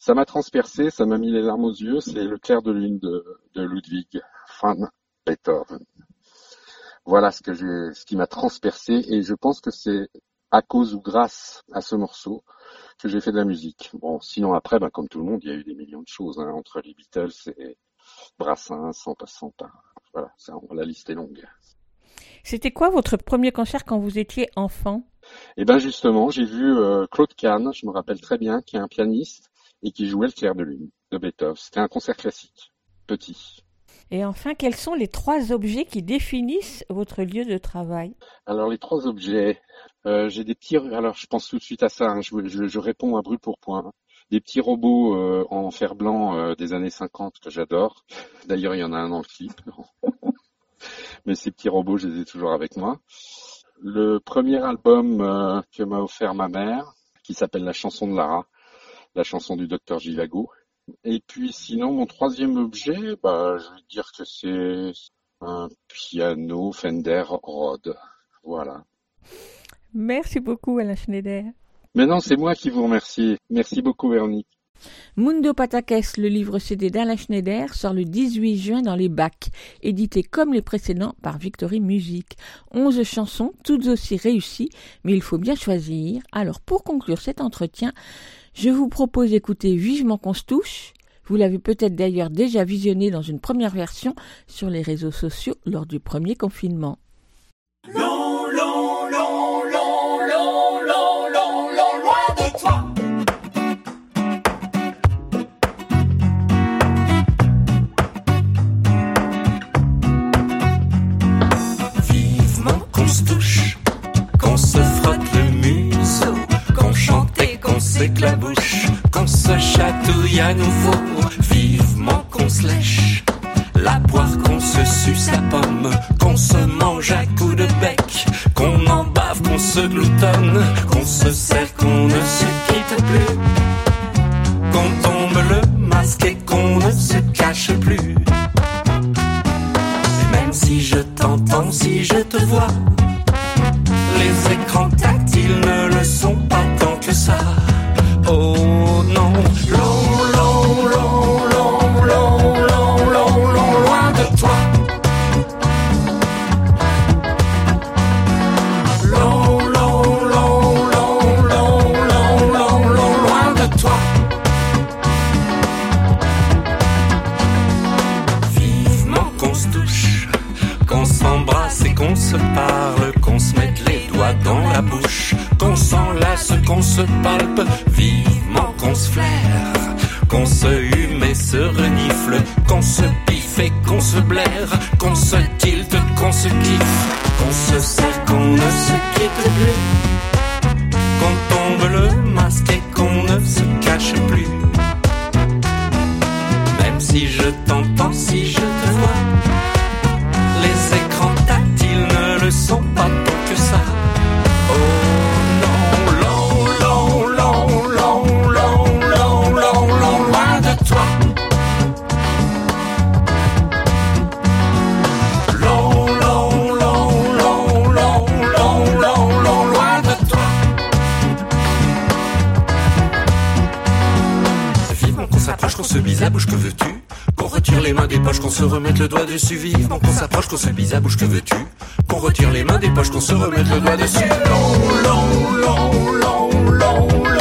H: Ça m'a transpercé, ça m'a mis les larmes aux yeux. C'est le clair de lune de, Ludwig van Beethoven. Voilà ce qui m'a transpercé, et je pense que c'est à cause ou grâce à ce morceau que j'ai fait de la musique. Bon, sinon après, bah, comme tout le monde, il y a eu des millions de choses hein, entre les Beatles et Brassens, en passant par voilà, ça, la liste est longue.
A: C'était quoi votre premier concert quand vous étiez enfant?
H: Et ben justement, j'ai vu euh, Claude Kahn, je me rappelle très bien, qui est un pianiste et qui jouait le clair de lune de Beethoven. C'était un concert classique, petit.
A: Et enfin, quels sont les trois objets qui définissent votre lieu de travail?
H: Alors les trois objets, euh, j'ai des petits. Alors je pense tout de suite à ça. hein, je, je- je réponds à brûle pour point. Des petits robots euh, en fer blanc euh, des années 50 que j'adore. D'ailleurs, il y en a un dans le clip. Mais ces petits robots, je les ai toujours avec moi. Le premier album euh, que m'a offert ma mère, qui s'appelle La chanson de Lara, la chanson du docteur Givago. Et puis sinon, mon troisième objet, bah, je vais dire que c'est un piano Fender Rhodes. Voilà.
A: Merci beaucoup, Alain Schneider.
H: Maintenant, c'est moi qui vous remercie. Merci beaucoup, Véronique.
A: Mundo Patakès, le livre CD d'Alain Schneider, sort le 18 juin dans les bacs, édité comme les précédents par Victory Music. Onze chansons, toutes aussi réussies, mais il faut bien choisir. Alors, pour conclure cet entretien, je vous propose d'écouter Vivement qu'on se touche. Vous l'avez peut-être d'ailleurs déjà visionné dans une première version sur les réseaux sociaux lors du premier confinement.
E: Qu'on se frotte le museau, qu'on chante et qu'on s'éclabouche, qu'on se chatouille à nouveau. Vivement qu'on se lèche, la poire qu'on se suce la pomme, qu'on se mange à coups de bec, qu'on en bave, qu'on se gloutonne, qu'on se serre, qu'on ne se quitte plus, qu'on tombe le masque et qu'on ne se cache plus. Si je t'entends, si je te vois, les écrans tactiles ne le sont pas tant que ça. Oh non, et qu'on se parle, qu'on se mette les doigts dans la bouche, qu'on s'enlace, qu'on se palpe, vivement qu'on se flaire, qu'on se hume et se renifle, qu'on se piffe et qu'on se blaire, qu'on se tilte, qu'on se kiffe, qu'on se serre, qu'on ne se quitte plus, qu'on tombe le masque et se remette le doigt dessus vivement, qu'on s'approche, qu'on se bise à bouche, que veux-tu Qu'on retire les mains des poches, qu'on se remette le doigt dessus. Long, long, long, long, long,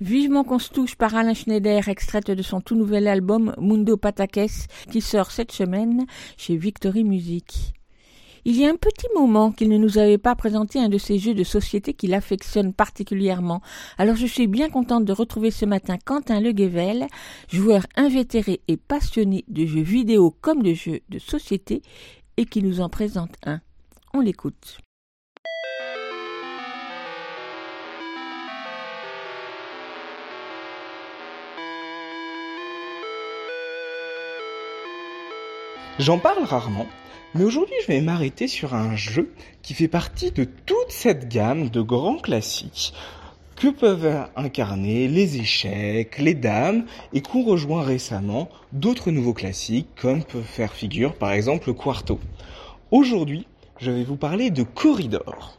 E: Vivement qu'on se
A: touche par Alain Schneider, extraite de son tout nouvel album Mundo Patakes, qui sort cette semaine chez Victory Music. Il y a un petit moment qu'il ne nous avait pas présenté un de ces jeux de société qu'il affectionne particulièrement. Alors je suis bien contente de retrouver ce matin Quentin Leguevel, joueur invétéré et passionné de jeux vidéo comme de jeux de société, et qui nous en présente un. On l'écoute.
J: J'en parle rarement, mais aujourd'hui je vais m'arrêter sur un jeu qui fait partie de toute cette gamme de grands classiques que peuvent incarner les échecs, les dames, et qu'ont rejoint récemment d'autres nouveaux classiques comme peuvent faire figure par exemple le Quarto. Aujourd'hui, je vais vous parler de Corridor.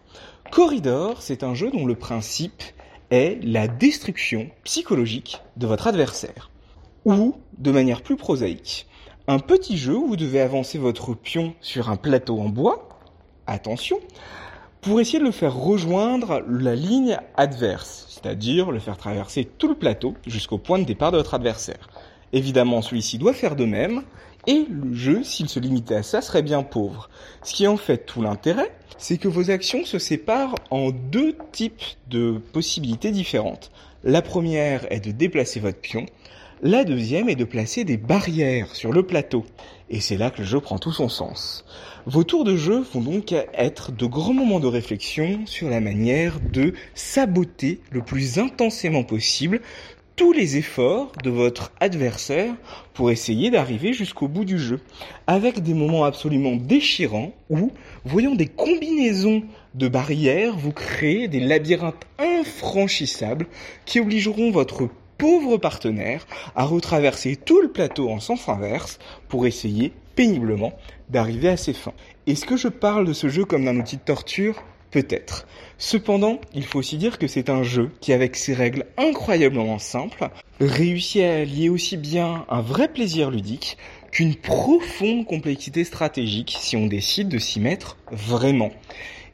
J: Corridor, c'est un jeu dont le principe est la destruction psychologique de votre adversaire. Ou, de manière plus prosaïque, un petit jeu où vous devez avancer votre pion sur un plateau en bois, attention, pour essayer de le faire rejoindre la ligne adverse, c'est-à-dire le faire traverser tout le plateau jusqu'au point de départ de votre adversaire. Évidemment, celui-ci doit faire de même, et le jeu, s'il se limitait à ça, serait bien pauvre. Ce qui est en fait tout l'intérêt, c'est que vos actions se séparent en deux types de possibilités différentes. La première est de déplacer votre pion, la deuxième est de placer des barrières sur le plateau. Et c'est là que le jeu prend tout son sens. Vos tours de jeu vont donc être de grands moments de réflexion sur la manière de saboter le plus intensément possible tous les efforts de votre adversaire pour essayer d'arriver jusqu'au bout du jeu. Avec des moments absolument déchirants où, voyant des combinaisons de barrières, vous créez des labyrinthes infranchissables qui obligeront votre pauvre partenaire à retraverser tout le plateau en sens inverse pour essayer péniblement d'arriver à ses fins. Est-ce que je parle de ce jeu comme d'un outil de torture? Peut-être. Cependant, il faut aussi dire que c'est un jeu qui, avec ses règles incroyablement simples, réussit à allier aussi bien un vrai plaisir ludique qu'une profonde complexité stratégique si on décide de s'y mettre vraiment.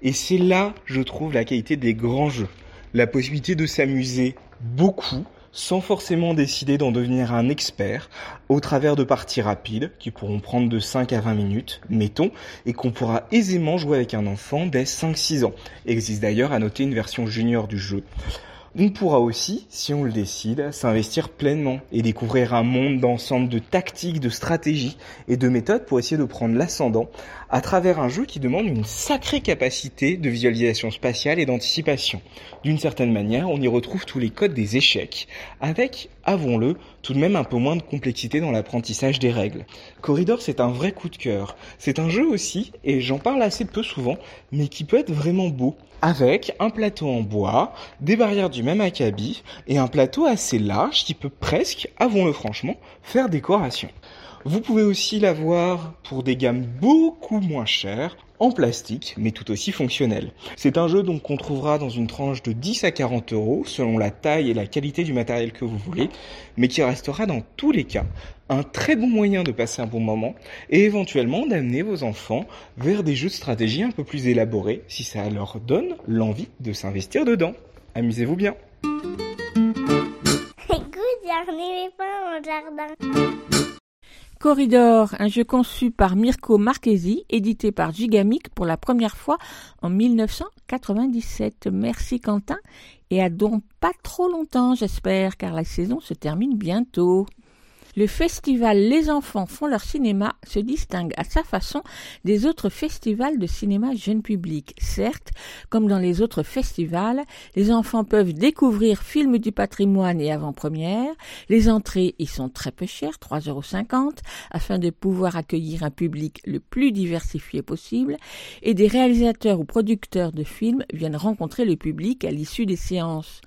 J: Et c'est là, je trouve, la qualité des grands jeux. La possibilité de s'amuser beaucoup sans forcément décider d'en devenir un expert, au travers de parties rapides, qui pourront prendre de 5 à 20 minutes, mettons, et qu'on pourra aisément jouer avec un enfant dès 5-6 ans. Il existe d'ailleurs à noter une version junior du jeu. On pourra aussi, si on le décide, s'investir pleinement et découvrir un monde d'ensemble de tactiques, de stratégies et de méthodes pour essayer de prendre l'ascendant à travers un jeu qui demande une sacrée capacité de visualisation spatiale et d'anticipation. D'une certaine manière, on y retrouve tous les codes des échecs, avec, avons-le, tout de même un peu moins de complexité dans l'apprentissage des règles. Corridor, c'est un vrai coup de cœur. C'est un jeu aussi, et j'en parle assez peu souvent, mais qui peut être vraiment beau, avec un plateau en bois, des barrières du même acabit, et un plateau assez large qui peut presque, avons-le franchement, faire décoration. Vous pouvez aussi l'avoir pour des gammes beaucoup moins chères, en plastique, mais tout aussi fonctionnel. C'est un jeu donc qu'on trouvera dans une tranche de 10 à 40 euros, selon la taille et la qualité du matériel que vous voulez, mais qui restera dans tous les cas un très bon moyen de passer un bon moment et éventuellement d'amener vos enfants vers des jeux de stratégie un peu plus élaborés si ça leur donne l'envie de s'investir dedans. Amusez-vous bien.
B: Écoute, j'en ai pas mon jardin.
A: Corridor, un jeu conçu par Mirko Marchesi, édité par Gigamic pour la première fois en 1997. Merci Quentin et à donc pas trop longtemps j'espère car la saison se termine bientôt. Le festival Les enfants font leur cinéma se distingue à sa façon des autres festivals de cinéma jeune public. Certes, comme dans les autres festivals, les enfants peuvent découvrir films du patrimoine et avant-première. Les entrées y sont très peu chères, 3,50 euros, afin de pouvoir accueillir un public le plus diversifié possible. Et des réalisateurs ou producteurs de films viennent rencontrer le public à l'issue des séances.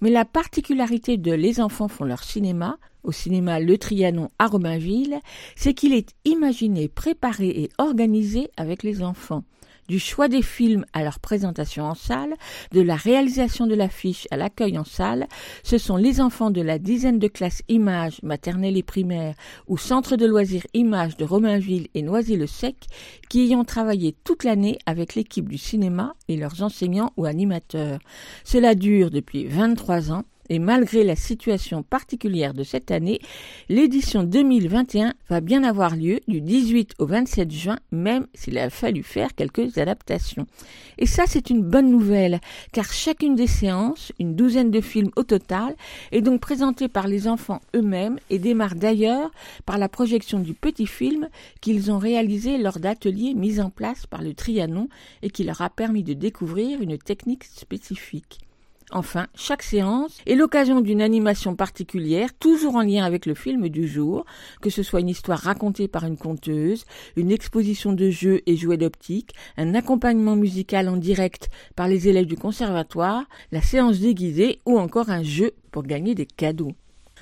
A: Mais la particularité de Les enfants font leur cinéma, au cinéma Le Trianon à Romainville, c'est qu'il est imaginé, préparé et organisé avec les enfants. Du choix des films à leur présentation en salle, de la réalisation de l'affiche à l'accueil en salle, ce sont les enfants de la dizaine de classes images, maternelle et primaire, ou centre de loisirs images de Romainville et Noisy-le-Sec qui y ont travaillé toute l'année avec l'équipe du cinéma et leurs enseignants ou animateurs. Cela dure depuis 23 ans et malgré la situation particulière de cette année, l'édition 2021 va bien avoir lieu du 18 au 27 juin, même s'il a fallu faire quelques adaptations. Et ça, c'est une bonne nouvelle, car chacune des séances, une douzaine de films au total, est donc présentée par les enfants eux-mêmes et démarre d'ailleurs par la projection du petit film qu'ils ont réalisé lors d'ateliers mis en place par le Trianon et qui leur a permis de découvrir une technique spécifique. Enfin, chaque séance est l'occasion d'une animation particulière, toujours en lien avec le film du jour, que ce soit une histoire racontée par une conteuse, une exposition de jeux et jouets d'optique, un accompagnement musical en direct par les élèves du conservatoire, la séance déguisée ou encore un jeu pour gagner des cadeaux.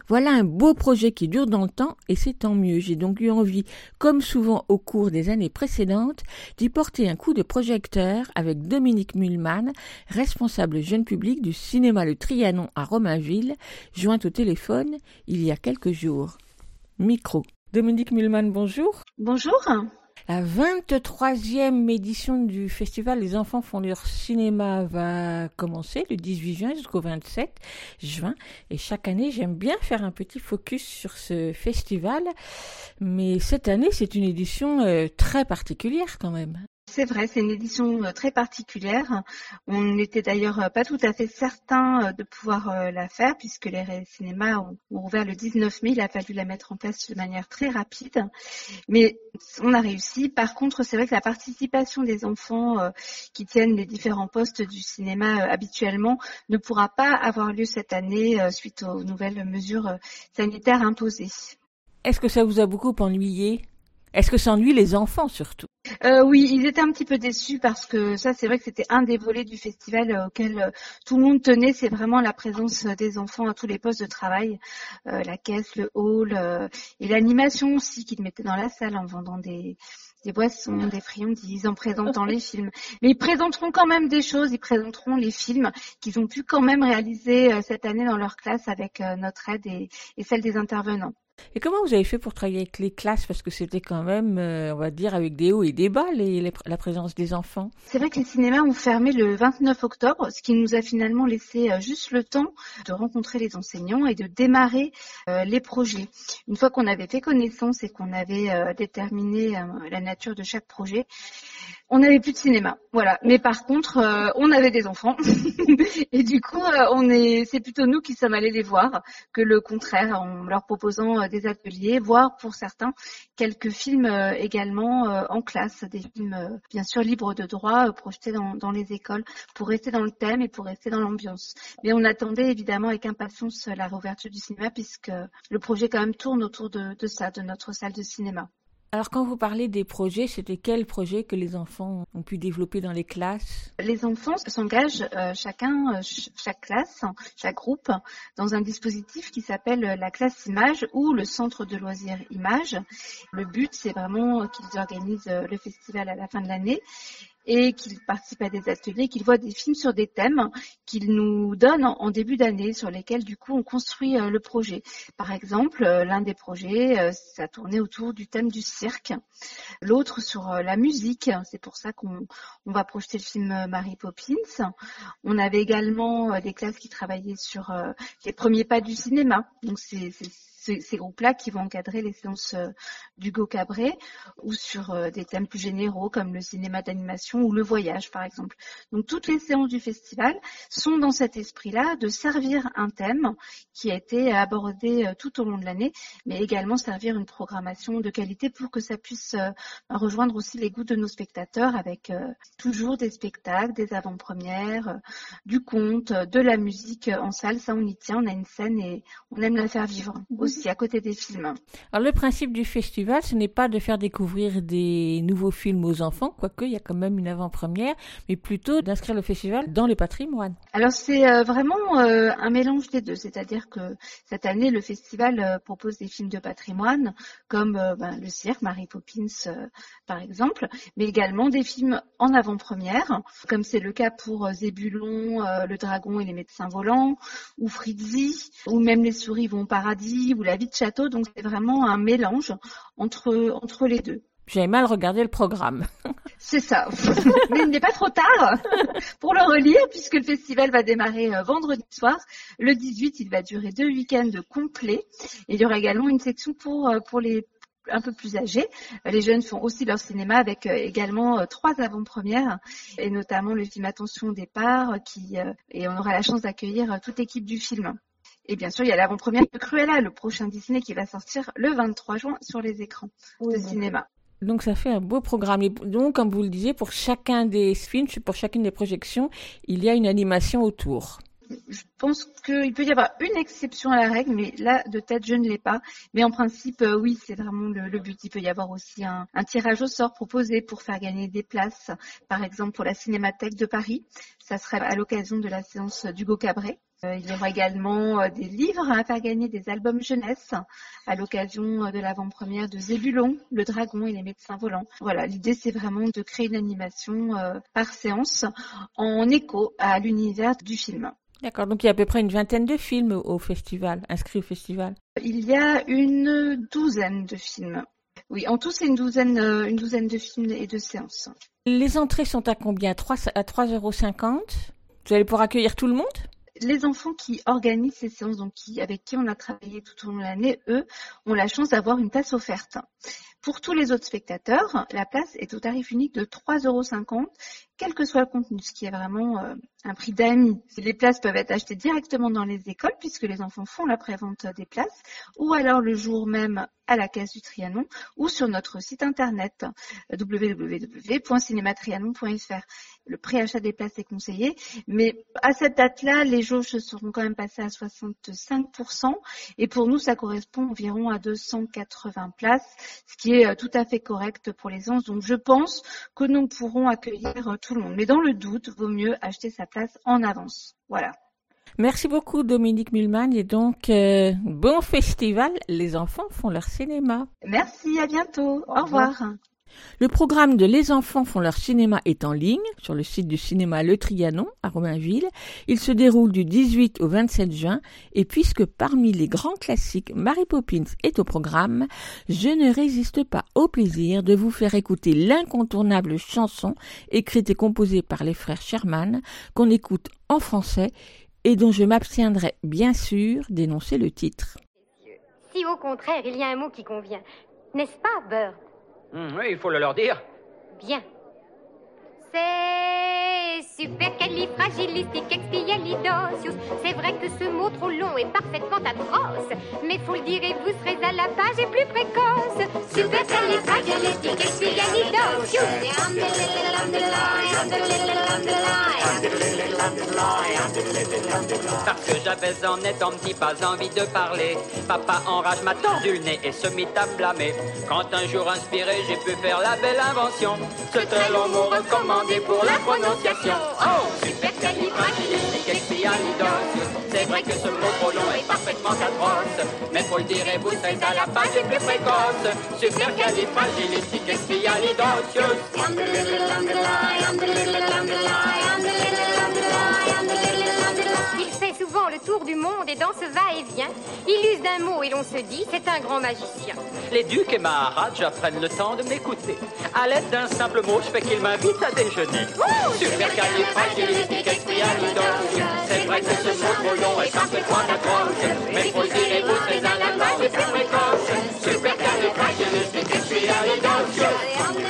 A: Voilà un beau projet qui dure dans le temps et c'est tant mieux. J'ai donc eu envie, comme souvent au cours des années précédentes, d'y porter un coup de projecteur avec Dominique Mulman, responsable jeune public du cinéma Le Trianon à Romainville, jointe au téléphone il y a quelques jours. Micro. Dominique Mulman, bonjour.
K: Bonjour.
A: La 23e édition du festival Les enfants font leur cinéma va commencer le 18 juin jusqu'au 27 juin. Et chaque année, j'aime bien faire un petit focus sur ce festival. Mais cette année, c'est une édition euh, très particulière quand même.
K: C'est vrai, c'est une édition euh, très particulière. On n'était d'ailleurs euh, pas tout à fait certain euh, de pouvoir la faire puisque les cinémas ont ouvert le 19 mai. Il a fallu la mettre en place de manière très rapide. Mais on a réussi. Par contre, c'est vrai que la participation des enfants qui tiennent les différents postes du cinéma habituellement ne pourra pas avoir lieu cette année suite aux nouvelles mesures sanitaires imposées.
A: Est-ce que ça vous a beaucoup ennuyé? Est-ce que ça ennuie les enfants surtout?
K: Euh, Oui, ils étaient un petit peu déçus parce que ça, c'est vrai que c'était un des volets du festival euh, auquel euh, tout le monde tenait. C'est vraiment la présence des enfants à tous les postes de travail, la caisse, le hall et l'animation aussi qu'ils mettaient dans la salle en vendant des, des boissons, des friandises, en présentant les films. Mais ils présenteront quand même des choses, ils présenteront les films qu'ils ont pu quand même réaliser cette année dans leur classe avec notre aide et, et celle des intervenants.
A: Et comment vous avez fait pour travailler avec les classes? Parce que c'était quand même, euh, on va dire, avec des hauts et des bas, la présence des enfants.
K: C'est vrai que les cinémas ont fermé le 29 octobre, ce qui nous a finalement laissé euh, juste le temps de rencontrer les enseignants et de démarrer euh, les projets. Une fois qu'on avait fait connaissance et qu'on avait déterminé la nature de chaque projet, on n'avait plus de cinéma, voilà. Mais par contre, euh, on avait des enfants et du coup, euh, on est, c'est plutôt nous qui sommes allés les voir que le contraire, en leur proposant euh, des ateliers, voire pour certains quelques films également en classe, des films bien sûr libres de droit projetés dans, les écoles pour rester dans le thème et pour rester dans l'ambiance. Mais on attendait évidemment avec impatience la réouverture du cinéma puisque le projet quand même tourne autour de ça, de notre salle de cinéma.
A: Alors quand vous parlez des projets, c'était quels projets que les enfants ont pu développer dans les classes?
K: Les enfants s'engagent euh, chacun, euh, chaque classe, chaque groupe, dans un dispositif qui s'appelle la classe image ou le centre de loisirs image. Le but, c'est vraiment qu'ils organisent euh, le festival à la fin de l'année et qu'ils participent à des ateliers, qu'ils voient des films sur des thèmes qu'ils nous donnent en, début d'année, sur lesquels du coup on construit euh, le projet. Par exemple, euh, l'un des projets, euh, ça tournait autour du thème du cirque, l'autre sur la musique. C'est pour ça qu'on va projeter le film Mary Poppins. On avait également des classes qui travaillaient sur les premiers pas du cinéma. Donc c'est ces, ces groupes-là qui vont encadrer les séances euh, d'Hugo Cabret ou sur euh, des thèmes plus généraux comme le cinéma d'animation ou le voyage par exemple. Donc toutes les séances du festival sont dans cet esprit-là de servir un thème qui a été abordé euh, tout au long de l'année, mais également servir une programmation de qualité pour que ça puisse rejoindre aussi les goûts de nos spectateurs avec toujours des spectacles, des avant-premières, du conte, de la musique en salle. Ça, on y tient, on a une scène et on aime la faire vivre aussi à côté des films.
A: Alors le principe du festival, ce n'est pas de faire découvrir des nouveaux films aux enfants, quoique il y a quand même une avant-première, mais plutôt d'inscrire le festival dans le patrimoine.
K: Alors c'est euh, vraiment euh, un mélange des deux, c'est-à-dire que cette année le festival euh, propose des films de patrimoine comme ben, le cirque, Mary Poppins par exemple, mais également des films en avant-première, comme c'est le cas pour Zébulon, le dragon et les médecins volants, ou Fritzi, ou même les souris vont au paradis, ou la vie de château. Donc c'est vraiment un mélange entre entre les deux.
A: J'avais mal regardé le programme.
K: C'est ça. Mais il n'est pas trop tard pour le relire puisque le festival va démarrer euh, vendredi soir. Le 18, il va durer deux week-ends complets. Et il y aura également une section pour, euh, pour les un peu plus âgés. Les jeunes font aussi leur cinéma avec euh, également trois avant-premières et notamment le film Attention au départ qui et on aura la chance d'accueillir toute l'équipe du film. Et bien sûr, il y a l'avant-première de Cruella, le prochain Disney qui va sortir le 23 juin sur les écrans de cinéma.
A: Donc ça fait un beau programme. Et donc, comme vous le disiez, pour chacun des films, pour chacune des projections, il y a une animation autour.
K: Je pense qu'il peut y avoir une exception à la règle, mais là, de tête, je ne l'ai pas. Mais en principe, euh, oui, c'est vraiment le, but. Il peut y avoir aussi un, un, tirage au sort proposé pour faire gagner des places, par exemple pour la Cinémathèque de Paris. Ça serait à l'occasion de la séance d'Hugo Cabret. Euh, il y aura également euh, des livres à faire gagner, des albums jeunesse à l'occasion de l'avant-première de Zébulon, le dragon et les médecins volants. Voilà, l'idée c'est vraiment de créer une animation par séance en écho à l'univers du film.
A: D'accord, donc il y a à peu près une vingtaine de films au festival, inscrits au festival.
K: Il y a une douzaine de films. Oui, en tout, c'est une douzaine, une douzaine de films et de séances.
A: Les entrées sont à combien? À 3,50 euros Vous allez pouvoir accueillir tout le monde?
K: Les enfants qui organisent ces séances, donc qui, avec qui on a travaillé tout au long de l'année, eux, ont la chance d'avoir une place offerte. Pour tous les autres spectateurs, la place est au tarif unique de 3,50 euros, quel que soit le contenu, ce qui est vraiment euh, un prix d'amis. Les places peuvent être achetées directement dans les écoles, puisque les enfants font la prévente des places, ou alors le jour même à la caisse du Trianon, ou sur notre site internet www.cinématrianon.fr. Le préachat des places est conseillé, mais à cette date-là, les jauges seront quand même passées à 65%, et pour nous, ça correspond environ à 280 places, ce qui est tout à fait correct pour les ans. Donc je pense que nous pourrons accueillir tout le monde. Mais dans le doute, vaut mieux acheter sa place en avance. Voilà.
A: Merci beaucoup Dominique Mulman et donc euh, bon festival, les enfants font leur cinéma.
K: Merci, à bientôt. Au, Au revoir. revoir.
A: Le programme de Les enfants font leur cinéma est en ligne sur le site du cinéma Le Trianon à Romainville. Il se déroule du 18 au 27 juin et puisque parmi les grands classiques Mary Poppins est au programme, je ne résiste pas au plaisir de vous faire écouter l'incontournable chanson écrite et composée par les frères Sherman qu'on écoute en français et dont je m'abstiendrai bien sûr d'énoncer le titre.
L: Si au contraire il y a un mot qui convient, n'est-ce pas, Bird
M: Mmh, oui, il faut le leur dire.
L: Bien. C'est supercalifragilisticexpialidocious. C'est vrai que ce mot trop long est parfaitement atroce, mais faut le dire et vous serez à la page et plus précoce.
M: Supercalifragilisticexpialidocious. Parce que j'avais en étant petit pas envie de parler. Papa enrage m'a tordu le nez et se mit à blâmer. Quand un jour inspiré, j'ai pu faire la belle invention. C'était long mot pour la prononciation. Oh, supercalifragilisticexpialidocious. C'est vrai que ce mot trop long est parfaitement atroce, mais faut le dire et vous serez à la page et plus précoce. Supercalifragilisticexpialidocious.
L: Le tour du monde et dans ce va-et-vient, il use d'un mot et l'on se dit c'est un grand magicien.
M: Les ducs et Maharajas prennent le temps de m'écouter. À l'aide d'un simple mot, je fais qu'ils m'invitent à déjeuner. Supercalifragilisticexpialidocious. C'est vrai que ce mot trop long est parfaitement atroce, mais faut le dire et vous serez à la page super précoce, super
L: Et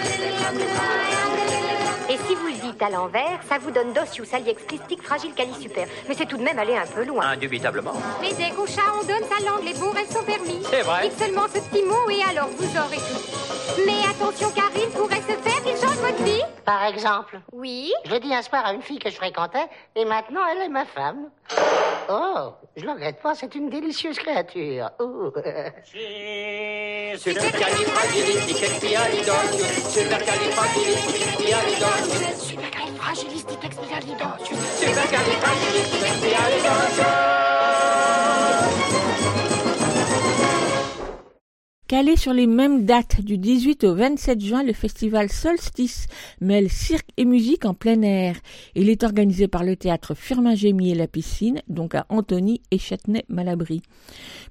L: à l'envers, ça vous donne docius aliexclistique fragile super. Mais c'est tout de même aller un peu loin.
M: Indubitablement.
L: Mais dès qu'au chat on donne sa langue, les beaux rêves sont permis.
M: C'est vrai.
L: Dites seulement ce petit mot et alors vous aurez tout. Mais attention car il pourrait se
N: Par exemple
L: Oui
N: Je dit un soir à une fille que je fréquentais, et maintenant elle est ma femme. Oh, je le regrette pas, c'est une délicieuse créature. Oh.
M: Supercalifragilisticexpialidocious. Supercalifragilisticexpialidocious.
A: Calé sur les mêmes dates du 18 au 27 juin, le festival Solstice mêle cirque et musique en plein air. Il est organisé par le théâtre Firmin Gémier La Piscine, donc à Antony et Châtenay-Malabry.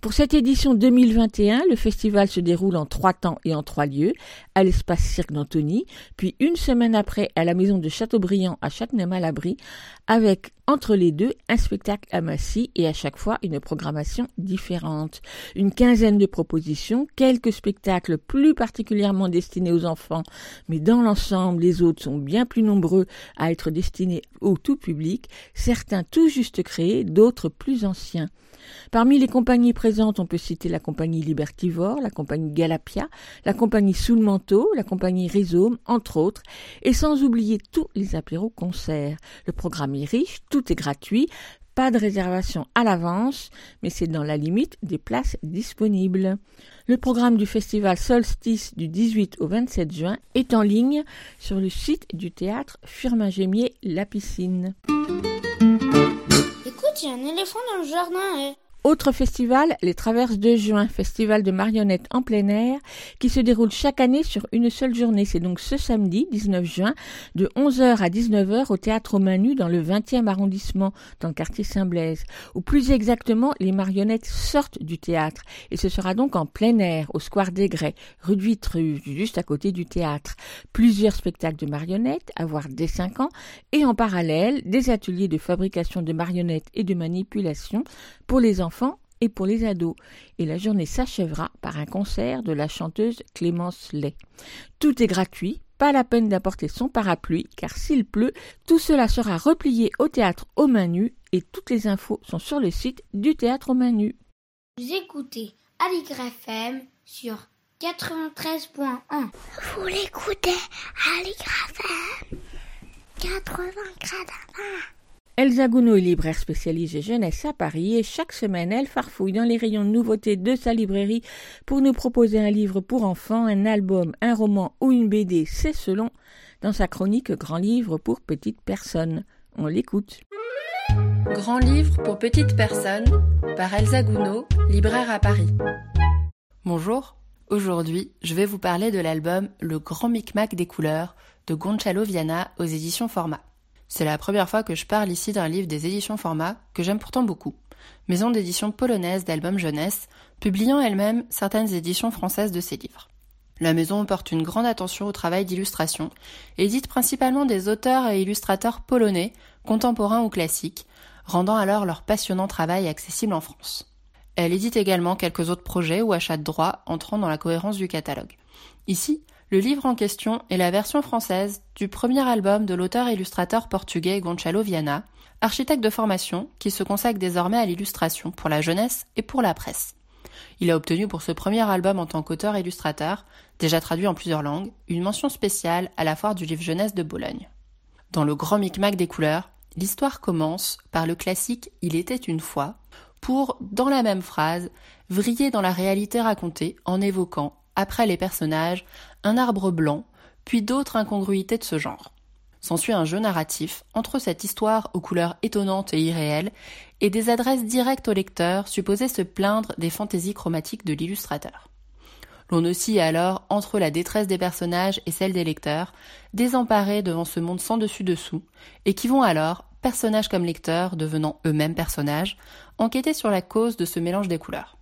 A: Pour cette édition 2021, le festival se déroule en trois temps et en trois lieux, à l'espace cirque d'Antony, puis une semaine après à la maison de Châteaubriand à Châtenay-Malabry, avec entre les deux un spectacle à Massy et à chaque fois une programmation différente. Une quinzaine de propositions, quelques spectacles plus particulièrement destinés aux enfants, mais dans l'ensemble les autres sont bien plus nombreux à être destinés au tout public, certains tout juste créés, d'autres plus anciens. Parmi les compagnies présentes, on peut citer la compagnie Libertivore, la compagnie Galapia, la compagnie Sous le Manteau, la compagnie Rhizome, entre autres, et sans oublier tous les apéros-concerts. Le programme est riche, tout est gratuit, pas de réservation à l'avance, mais c'est dans la limite des places disponibles. Le programme du festival Solstice du 18 au 27 juin est en ligne sur le site du théâtre Firmin Gémier La Piscine.
B: Écoute, il y a un éléphant dans le jardin. eh.
A: Autre festival, les Traverses de Juin, festival de marionnettes en plein air, qui se déroule chaque année sur une seule journée. C'est donc ce samedi, 19 juin, de 11h à 19h au Théâtre aux Nues dans le 20e arrondissement, dans le quartier Saint-Blaise. Ou plus exactement, les marionnettes sortent du théâtre. Et ce sera donc en plein air, au Square des Grès, rue de Vitruve, juste à côté du théâtre. Plusieurs spectacles de marionnettes, à voir dès 5 ans, et en parallèle, des ateliers de fabrication de marionnettes et de manipulation pour les enfants et pour les ados. Et la journée s'achèvera par un concert de la chanteuse Clémence Lay. Tout est gratuit, pas la peine d'apporter son parapluie, car s'il pleut, tout cela sera replié au théâtre aux mains nues et toutes les infos sont sur le site du théâtre aux mains nues.
B: Vous écoutez Aligre FM sur 93.1. Vous l'écoutez Aligre FM 80
A: Elsa Gounod est libraire spécialisée jeunesse à Paris et chaque semaine elle farfouille dans les rayons de nouveautés de sa librairie pour nous proposer un livre pour enfants, un album, un roman ou une BD, c'est selon, dans sa chronique Grand livre pour petites personnes. On l'écoute.
O: Grand livre pour petites personnes par Elsa Gounod, libraire à Paris. Bonjour, aujourd'hui je vais vous parler de l'album Le Grand Micmac des couleurs de Gonçalo Viana aux éditions Format. C'est la première fois que je parle ici d'un livre des éditions Format que j'aime pourtant beaucoup, maison d'édition polonaise d'albums jeunesse, publiant elle-même certaines éditions françaises de ses livres. La maison porte une grande attention au travail d'illustration, édite principalement des auteurs et illustrateurs polonais, contemporains ou classiques, rendant alors leur passionnant travail accessible en France. Elle édite également quelques autres projets ou achats de droits entrant dans la cohérence du catalogue. Ici, le livre en question est la version française du premier album de l'auteur-illustrateur portugais Gonçalo Viana, architecte de formation qui se consacre désormais à l'illustration pour la jeunesse et pour la presse. Il a obtenu pour ce premier album en tant qu'auteur-illustrateur, déjà traduit en plusieurs langues, une mention spéciale à la foire du livre jeunesse de Bologne. Dans le grand micmac des couleurs, l'histoire commence par le classique Il était une fois, pour, dans la même phrase, vriller dans la réalité racontée en évoquant, après les personnages, un arbre blanc, puis d'autres incongruités de ce genre. S'ensuit un jeu narratif entre cette histoire aux couleurs étonnantes et irréelles et des adresses directes au lecteur supposées se plaindre des fantaisies chromatiques de l'illustrateur. L'on oscille alors entre la détresse des personnages et celle des lecteurs, désemparés devant ce monde sans dessus-dessous, et qui vont alors, personnages comme lecteurs devenant eux-mêmes personnages, enquêter sur la cause de ce mélange des couleurs.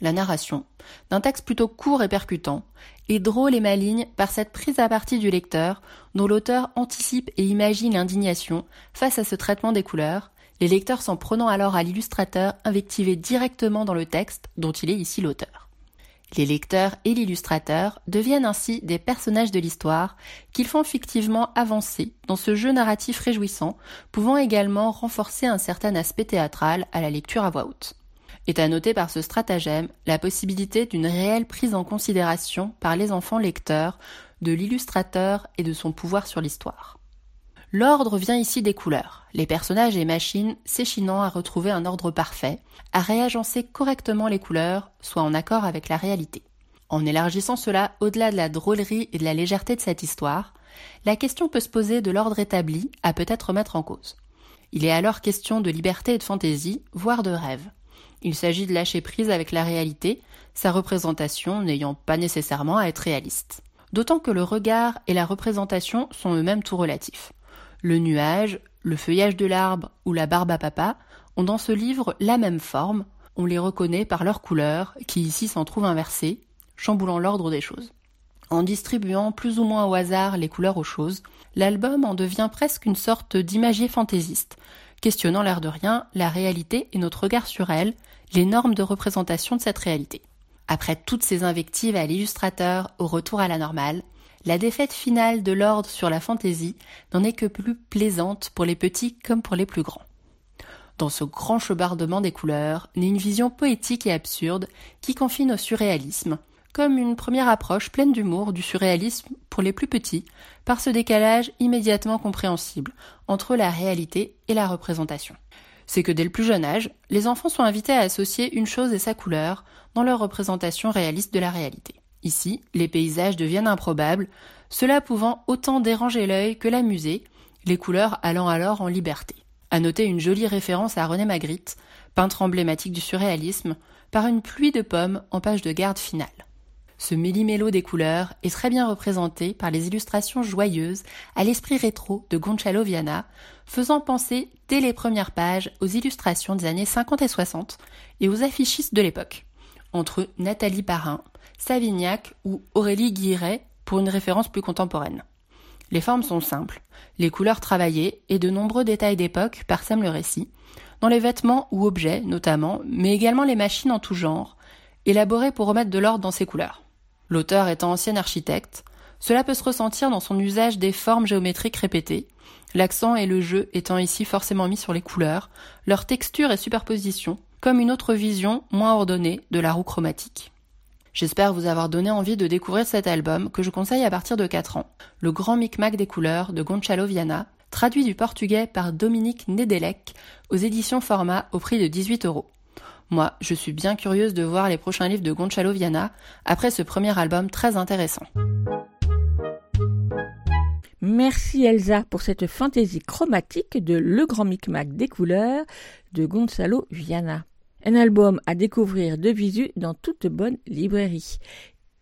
O: La narration, d'un texte plutôt court et percutant, est drôle et maligne par cette prise à partie du lecteur, dont l'auteur anticipe et imagine l'indignation face à ce traitement des couleurs, les lecteurs s'en prenant alors à l'illustrateur invectivé directement dans le texte dont il est ici l'auteur. Les lecteurs et l'illustrateur deviennent ainsi des personnages de l'histoire qu'ils font fictivement avancer dans ce jeu narratif réjouissant, pouvant également renforcer un certain aspect théâtral à la lecture à voix haute. Est à noter par ce stratagème la possibilité d'une réelle prise en considération par les enfants lecteurs de l'illustrateur et de son pouvoir sur l'histoire. L'ordre vient ici des couleurs, les personnages et machines s'échinant à retrouver un ordre parfait, à réagencer correctement les couleurs, soit en accord avec la réalité. En élargissant cela au-delà de la drôlerie et de la légèreté de cette histoire, la question peut se poser de l'ordre établi à peut-être remettre en cause. Il est alors question de liberté et de fantaisie, voire de rêve. Il s'agit de lâcher prise avec la réalité, sa représentation n'ayant pas nécessairement à être réaliste. D'autant que le regard et la représentation sont eux-mêmes tout relatifs. Le nuage, le feuillage de l'arbre ou la barbe à papa ont dans ce livre la même forme, on les reconnaît par leurs couleurs, qui ici s'en trouvent inversées, chamboulant l'ordre des choses. En distribuant plus ou moins au hasard les couleurs aux choses, l'album en devient presque une sorte d'imagier fantaisiste, questionnant l'air de rien la réalité et notre regard sur elle, les normes de représentation de cette réalité. Après toutes ces invectives à l'illustrateur au retour à la normale, la défaite finale de l'ordre sur la fantaisie n'en est que plus plaisante pour les petits comme pour les plus grands. Dans ce grand chebardement des couleurs naît une vision poétique et absurde qui confine au surréalisme, comme une première approche pleine d'humour du surréalisme pour les plus petits, par ce décalage immédiatement compréhensible entre la réalité et la représentation. C'est que dès le plus jeune âge, les enfants sont invités à associer une chose et sa couleur dans leur représentation réaliste de la réalité. Ici, les paysages deviennent improbables, cela pouvant autant déranger l'œil que l'amuser, les couleurs allant alors en liberté. À noter une jolie référence à René Magritte, peintre emblématique du surréalisme, par une pluie de pommes en page de garde finale. Ce méli-mélo des couleurs est très bien représenté par les illustrations joyeuses à l'esprit rétro de Gonçalo Viana, faisant penser dès les premières pages aux illustrations des années 50 et 60 et aux affichistes de l'époque, entre Nathalie Parrain, Savignac ou Aurélie Guiret pour une référence plus contemporaine. Les formes sont simples, les couleurs travaillées et de nombreux détails d'époque parsèment le récit, dans les vêtements ou objets notamment, mais également les machines en tout genre, élaborées pour remettre de l'ordre dans ces couleurs. L'auteur étant ancien architecte, cela peut se ressentir dans son usage des formes géométriques répétées, l'accent et le jeu étant ici forcément mis sur les couleurs, leur texture et superposition, comme une autre vision moins ordonnée de la roue chromatique. J'espère vous avoir donné envie de découvrir cet album que je conseille à partir de 4 ans, Le Grand Micmac des couleurs de Gonçalo Viana, traduit du portugais par Dominique Nedelec aux éditions Format au prix de 18 euros. Moi, je suis bien curieuse de voir les prochains livres de Gonçalo Viana après ce premier album très intéressant.
A: Merci Elsa pour cette fantaisie chromatique de Le Grand Micmac des couleurs de Gonçalo Viana. Un album à découvrir de visu dans toute bonne librairie.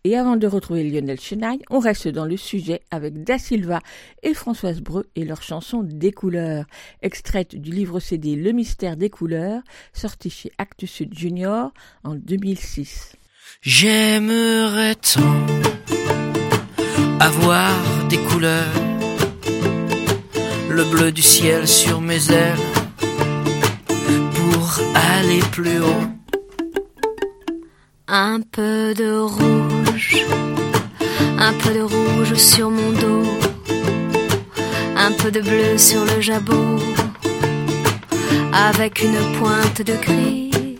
A: Et avant de retrouver Lionel Chenaille, on reste dans le sujet avec Da Silva et Françoise Breu et leur chanson Des couleurs, extraite du livre CD Le mystère des couleurs, sorti chez Actes Sud Junior en 2006.
P: J'aimerais tant avoir des couleurs, le bleu du ciel sur mes ailes aller plus haut.
Q: Un peu de rouge, un peu de rouge sur mon dos, un peu de bleu sur le jabot, avec une pointe de gris.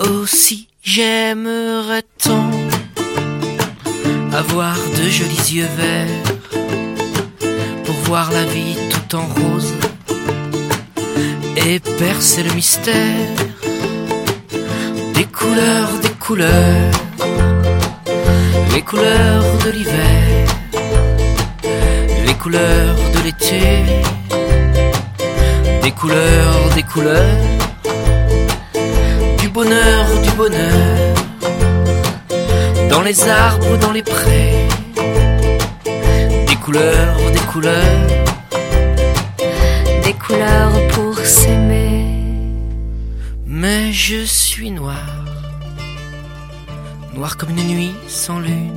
P: Aussi j'aimerais tant avoir de jolis yeux verts pour voir la vie tout en rose et percer le mystère des couleurs, des couleurs, les couleurs de l'hiver, les couleurs de l'été, des couleurs, des couleurs, du bonheur, du bonheur, dans les arbres, dans les prés, des couleurs, des couleurs,
Q: des couleurs pour s'aimer.
P: Mais je suis noir, noir comme une nuit sans lune.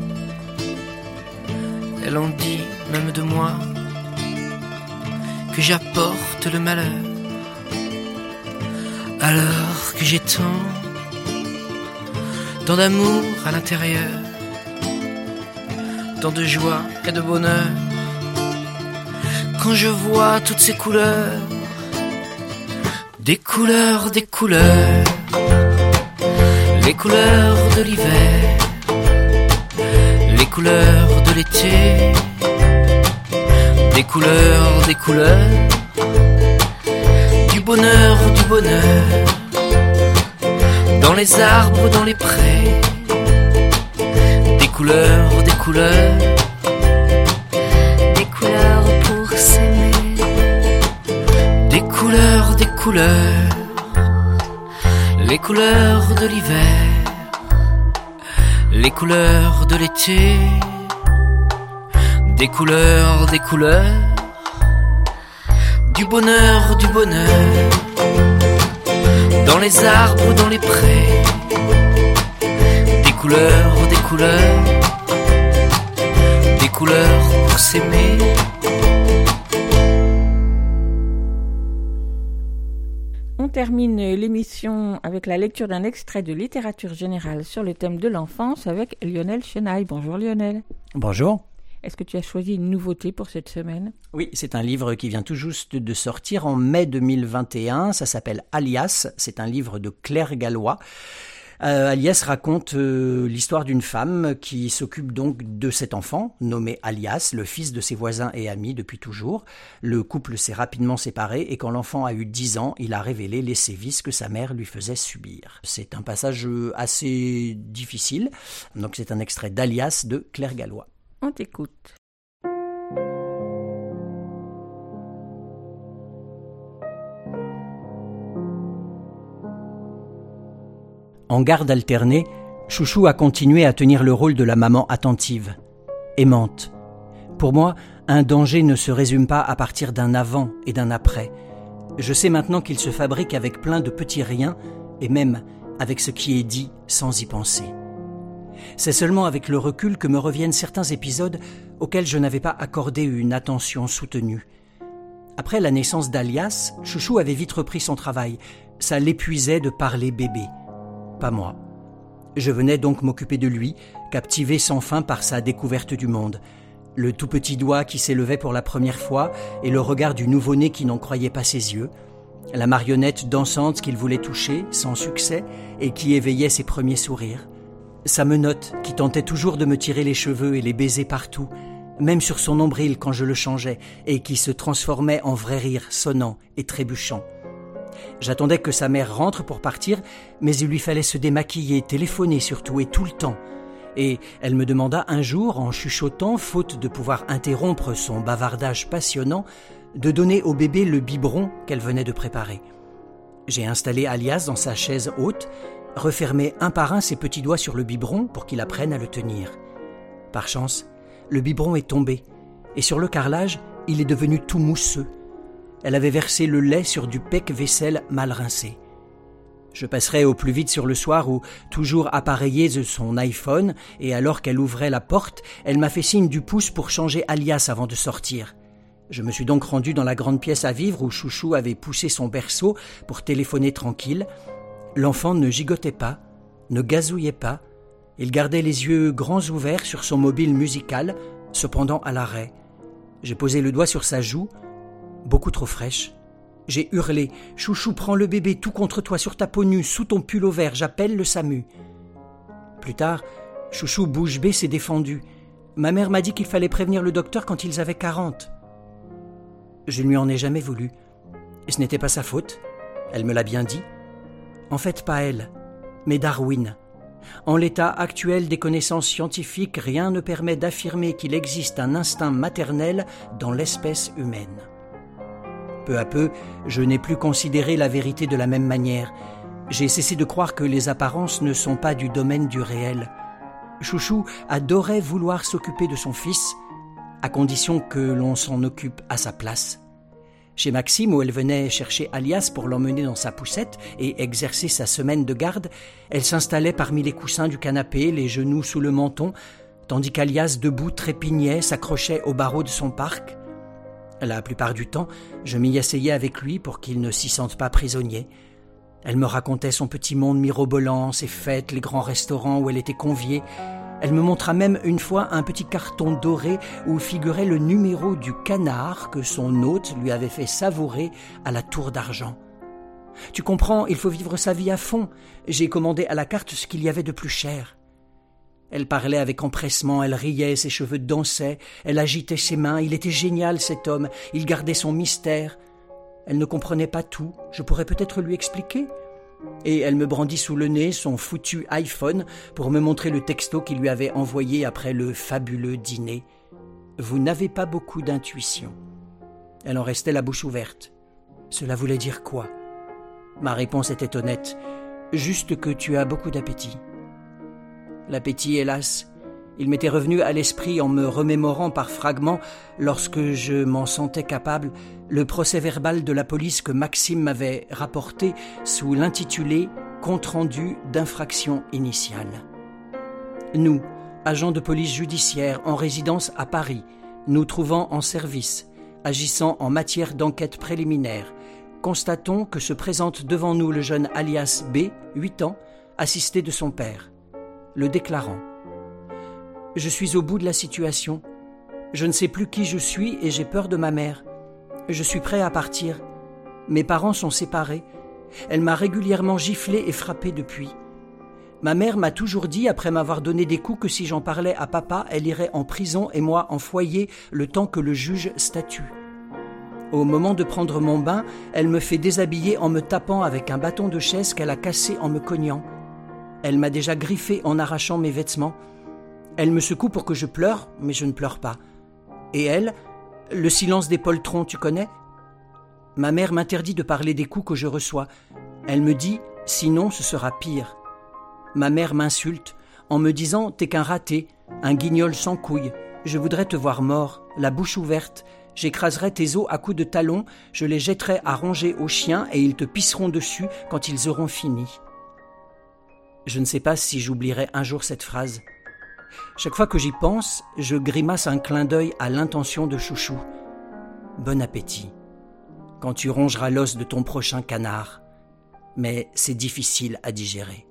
P: Elle en dit même de moi que j'apporte le malheur. Alors que j'ai tant, tant d'amour à l'intérieur, tant de joie et de bonheur, quand je vois toutes ces couleurs, des couleurs, des couleurs, les couleurs de l'hiver, les couleurs de l'été, des couleurs, des couleurs, du bonheur, du bonheur, dans les arbres, dans les prés, des couleurs, des couleurs,
Q: des couleurs pour s'aimer,
P: des couleurs, des couleurs, les couleurs de l'hiver, les couleurs de l'été, des couleurs, des couleurs, du bonheur, du bonheur, dans les arbres, dans les prés, des couleurs, des couleurs, des couleurs pour s'aimer.
A: Termine l'émission avec la lecture d'un extrait de littérature générale sur le thème de l'enfance avec Lionel Chenaille. Bonjour Lionel.
R: Bonjour.
A: Est-ce que tu as choisi une nouveauté pour cette semaine?
R: Oui, c'est un livre qui vient tout juste de sortir en mai 2021. Ça s'appelle Alias. C'est un livre de Claire Gallois. Euh, Alias raconte euh, l'histoire d'une femme qui s'occupe donc de cet enfant, nommé Alias, le fils de ses voisins et amis depuis toujours. Le couple s'est rapidement séparé et quand l'enfant a eu 10 ans, il a révélé les sévices que sa mère lui faisait subir. C'est un passage euh, assez difficile, donc c'est un extrait d'Alias de Claire Gallois.
A: On t'écoute.
R: En garde alternée, Chouchou a continué à tenir le rôle de la maman attentive, aimante. Pour moi, un danger ne se résume pas à partir d'un avant et d'un après. Je sais maintenant qu'il se fabrique avec plein de petits riens et même avec ce qui est dit sans y penser. C'est seulement avec le recul que me reviennent certains épisodes auxquels je n'avais pas accordé une attention soutenue. Après la naissance d'Alias, Chouchou avait vite repris son travail. Ça l'épuisait de parler bébé. Pas moi. Je venais donc m'occuper de lui, captivé sans fin par sa découverte du monde. Le tout petit doigt qui s'élevait pour la première fois et le regard du nouveau-né qui n'en croyait pas ses yeux. La marionnette dansante qu'il voulait toucher, sans succès, et qui éveillait ses premiers sourires. Sa menotte qui tentait toujours de me tirer les cheveux et les baisers partout, même sur son nombril quand je le changeais, et qui se transformait en vrai rire sonnant et trébuchant. J'attendais que sa mère rentre pour partir, mais il lui fallait se démaquiller, téléphoner surtout, et tout le temps. Et elle me demanda un jour, en chuchotant, faute de pouvoir interrompre son bavardage passionnant, de donner au bébé le biberon qu'elle venait de préparer. J'ai installé Alias dans sa chaise haute, refermé un par un ses petits doigts sur le biberon pour qu'il apprenne à le tenir. Par chance, le biberon est tombé, et sur le carrelage, il est devenu tout mousseux. Elle avait versé le lait sur du pec vaisselle mal rincé. Je passerai au plus vite sur le soir où, toujours appareillée de son iPhone, et alors qu'elle ouvrait la porte, elle m'a fait signe du pouce pour changer alias avant de sortir. Je me suis donc rendu dans la grande pièce à vivre où Chouchou avait poussé son berceau pour téléphoner tranquille. L'enfant ne gigotait pas, ne gazouillait pas, il gardait les yeux grands ouverts sur son mobile musical, cependant à l'arrêt. J'ai posé le doigt sur sa joue, beaucoup trop fraîche. J'ai hurlé Chouchou, prends le bébé tout contre toi sur ta peau nue, sous ton pull au vert, j'appelle le SAMU. Plus tard, Chouchou bouche bée s'est défendu. Ma mère m'a dit qu'il fallait prévenir le docteur quand ils avaient quarante. Je ne lui en ai jamais voulu. Et ce n'était pas sa faute. Elle me l'a bien dit. En fait, pas elle, mais Darwin. En l'état actuel des connaissances scientifiques, rien ne permet d'affirmer qu'il existe un instinct maternel dans l'espèce humaine. Peu à peu, je n'ai plus considéré la vérité de la même manière. J'ai cessé de croire que les apparences ne sont pas du domaine du réel. Chouchou adorait vouloir s'occuper de son fils, à condition que l'on s'en occupe à sa place. Chez Maxime, où elle venait chercher Alias pour l'emmener dans sa poussette et exercer sa semaine de garde, elle s'installait parmi les coussins du canapé, les genoux sous le menton, tandis qu'Alias, debout, trépignait, s'accrochait au barreau de son parc. La plupart du temps, je m'y asseyais avec lui pour qu'il ne s'y sente pas prisonnier. Elle me racontait son petit monde mirobolant, ses fêtes, les grands restaurants où elle était conviée. Elle me montra même une fois un petit carton doré où figurait le numéro du canard que son hôte lui avait fait savourer à la tour d'argent. Tu comprends, il faut vivre sa vie à fond. J'ai commandé à la carte ce qu'il y avait de plus cher. Elle parlait avec empressement, elle riait, ses cheveux dansaient, elle agitait ses mains, il était génial cet homme, il gardait son mystère. Elle ne comprenait pas tout, je pourrais peut-être lui expliquer? Et elle me brandit sous le nez son foutu iPhone pour me montrer le texto qu'il lui avait envoyé après le fabuleux dîner. Vous n'avez pas beaucoup d'intuition. Elle en restait la bouche ouverte. Cela voulait dire quoi? Ma réponse était honnête. Juste que tu as beaucoup d'appétit. L'appétit, hélas, il m'était revenu à l'esprit en me remémorant par fragments, lorsque je m'en sentais capable, le procès verbal de la police que Maxime m'avait rapporté sous l'intitulé Compte rendu d'infraction initiale. Nous, agents de police judiciaire en résidence à Paris, nous trouvant en service, agissant en matière d'enquête préliminaire, constatons que se présente devant nous le jeune alias B, 8 ans, assisté de son père le déclarant. Je suis au bout de la situation. Je ne sais plus qui je suis et j'ai peur de ma mère. Je suis prêt à partir. Mes parents sont séparés. Elle m'a régulièrement giflé et frappé depuis. Ma mère m'a toujours dit, après m'avoir donné des coups, que si j'en parlais à papa, elle irait en prison et moi en foyer le temps que le juge statue. Au moment de prendre mon bain, elle me fait déshabiller en me tapant avec un bâton de chaise qu'elle a cassé en me cognant. Elle m'a déjà griffé en arrachant mes vêtements. Elle me secoue pour que je pleure, mais je ne pleure pas. Et elle, le silence des poltrons, tu connais? Ma mère m'interdit de parler des coups que je reçois. Elle me dit, sinon ce sera pire. Ma mère m'insulte en me disant T'es qu'un raté, un guignol sans couilles. Je voudrais te voir mort, la bouche ouverte. J'écraserai tes os à coups de talon, je les jetterai à ronger aux chiens et ils te pisseront dessus quand ils auront fini. Je ne sais pas si j'oublierai un jour cette phrase. Chaque fois que j'y pense, je grimace un clin d'œil à l'intention de Chouchou. Bon appétit. Quand tu rongeras l'os de ton prochain canard. Mais c'est difficile à digérer.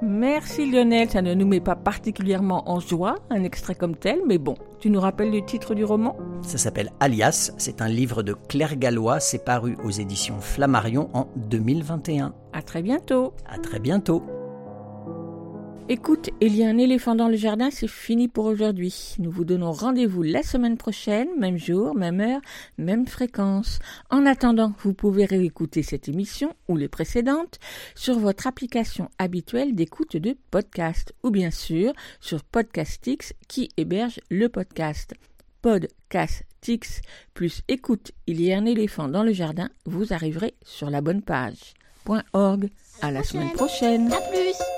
A: Merci Lionel, ça ne nous met pas particulièrement en joie, un extrait comme tel, mais bon, tu nous rappelles le titre du roman?
R: Ça s'appelle Alias, c'est un livre de Claire Gallois, c'est paru aux éditions Flammarion en 2021.
A: À très bientôt.
R: À très bientôt.
A: Écoute, il y a un éléphant dans le jardin, c'est fini pour aujourd'hui. Nous vous donnons rendez-vous la semaine prochaine, même jour, même heure, même fréquence. En attendant, vous pouvez réécouter cette émission ou les précédentes sur votre application habituelle d'écoute de podcast ou bien sûr sur Podcastix qui héberge le podcast. Podcastix plus écoute, il y a un éléphant dans le jardin, vous arriverez sur la bonne page. .org. À la semaine prochaine.
B: Plus.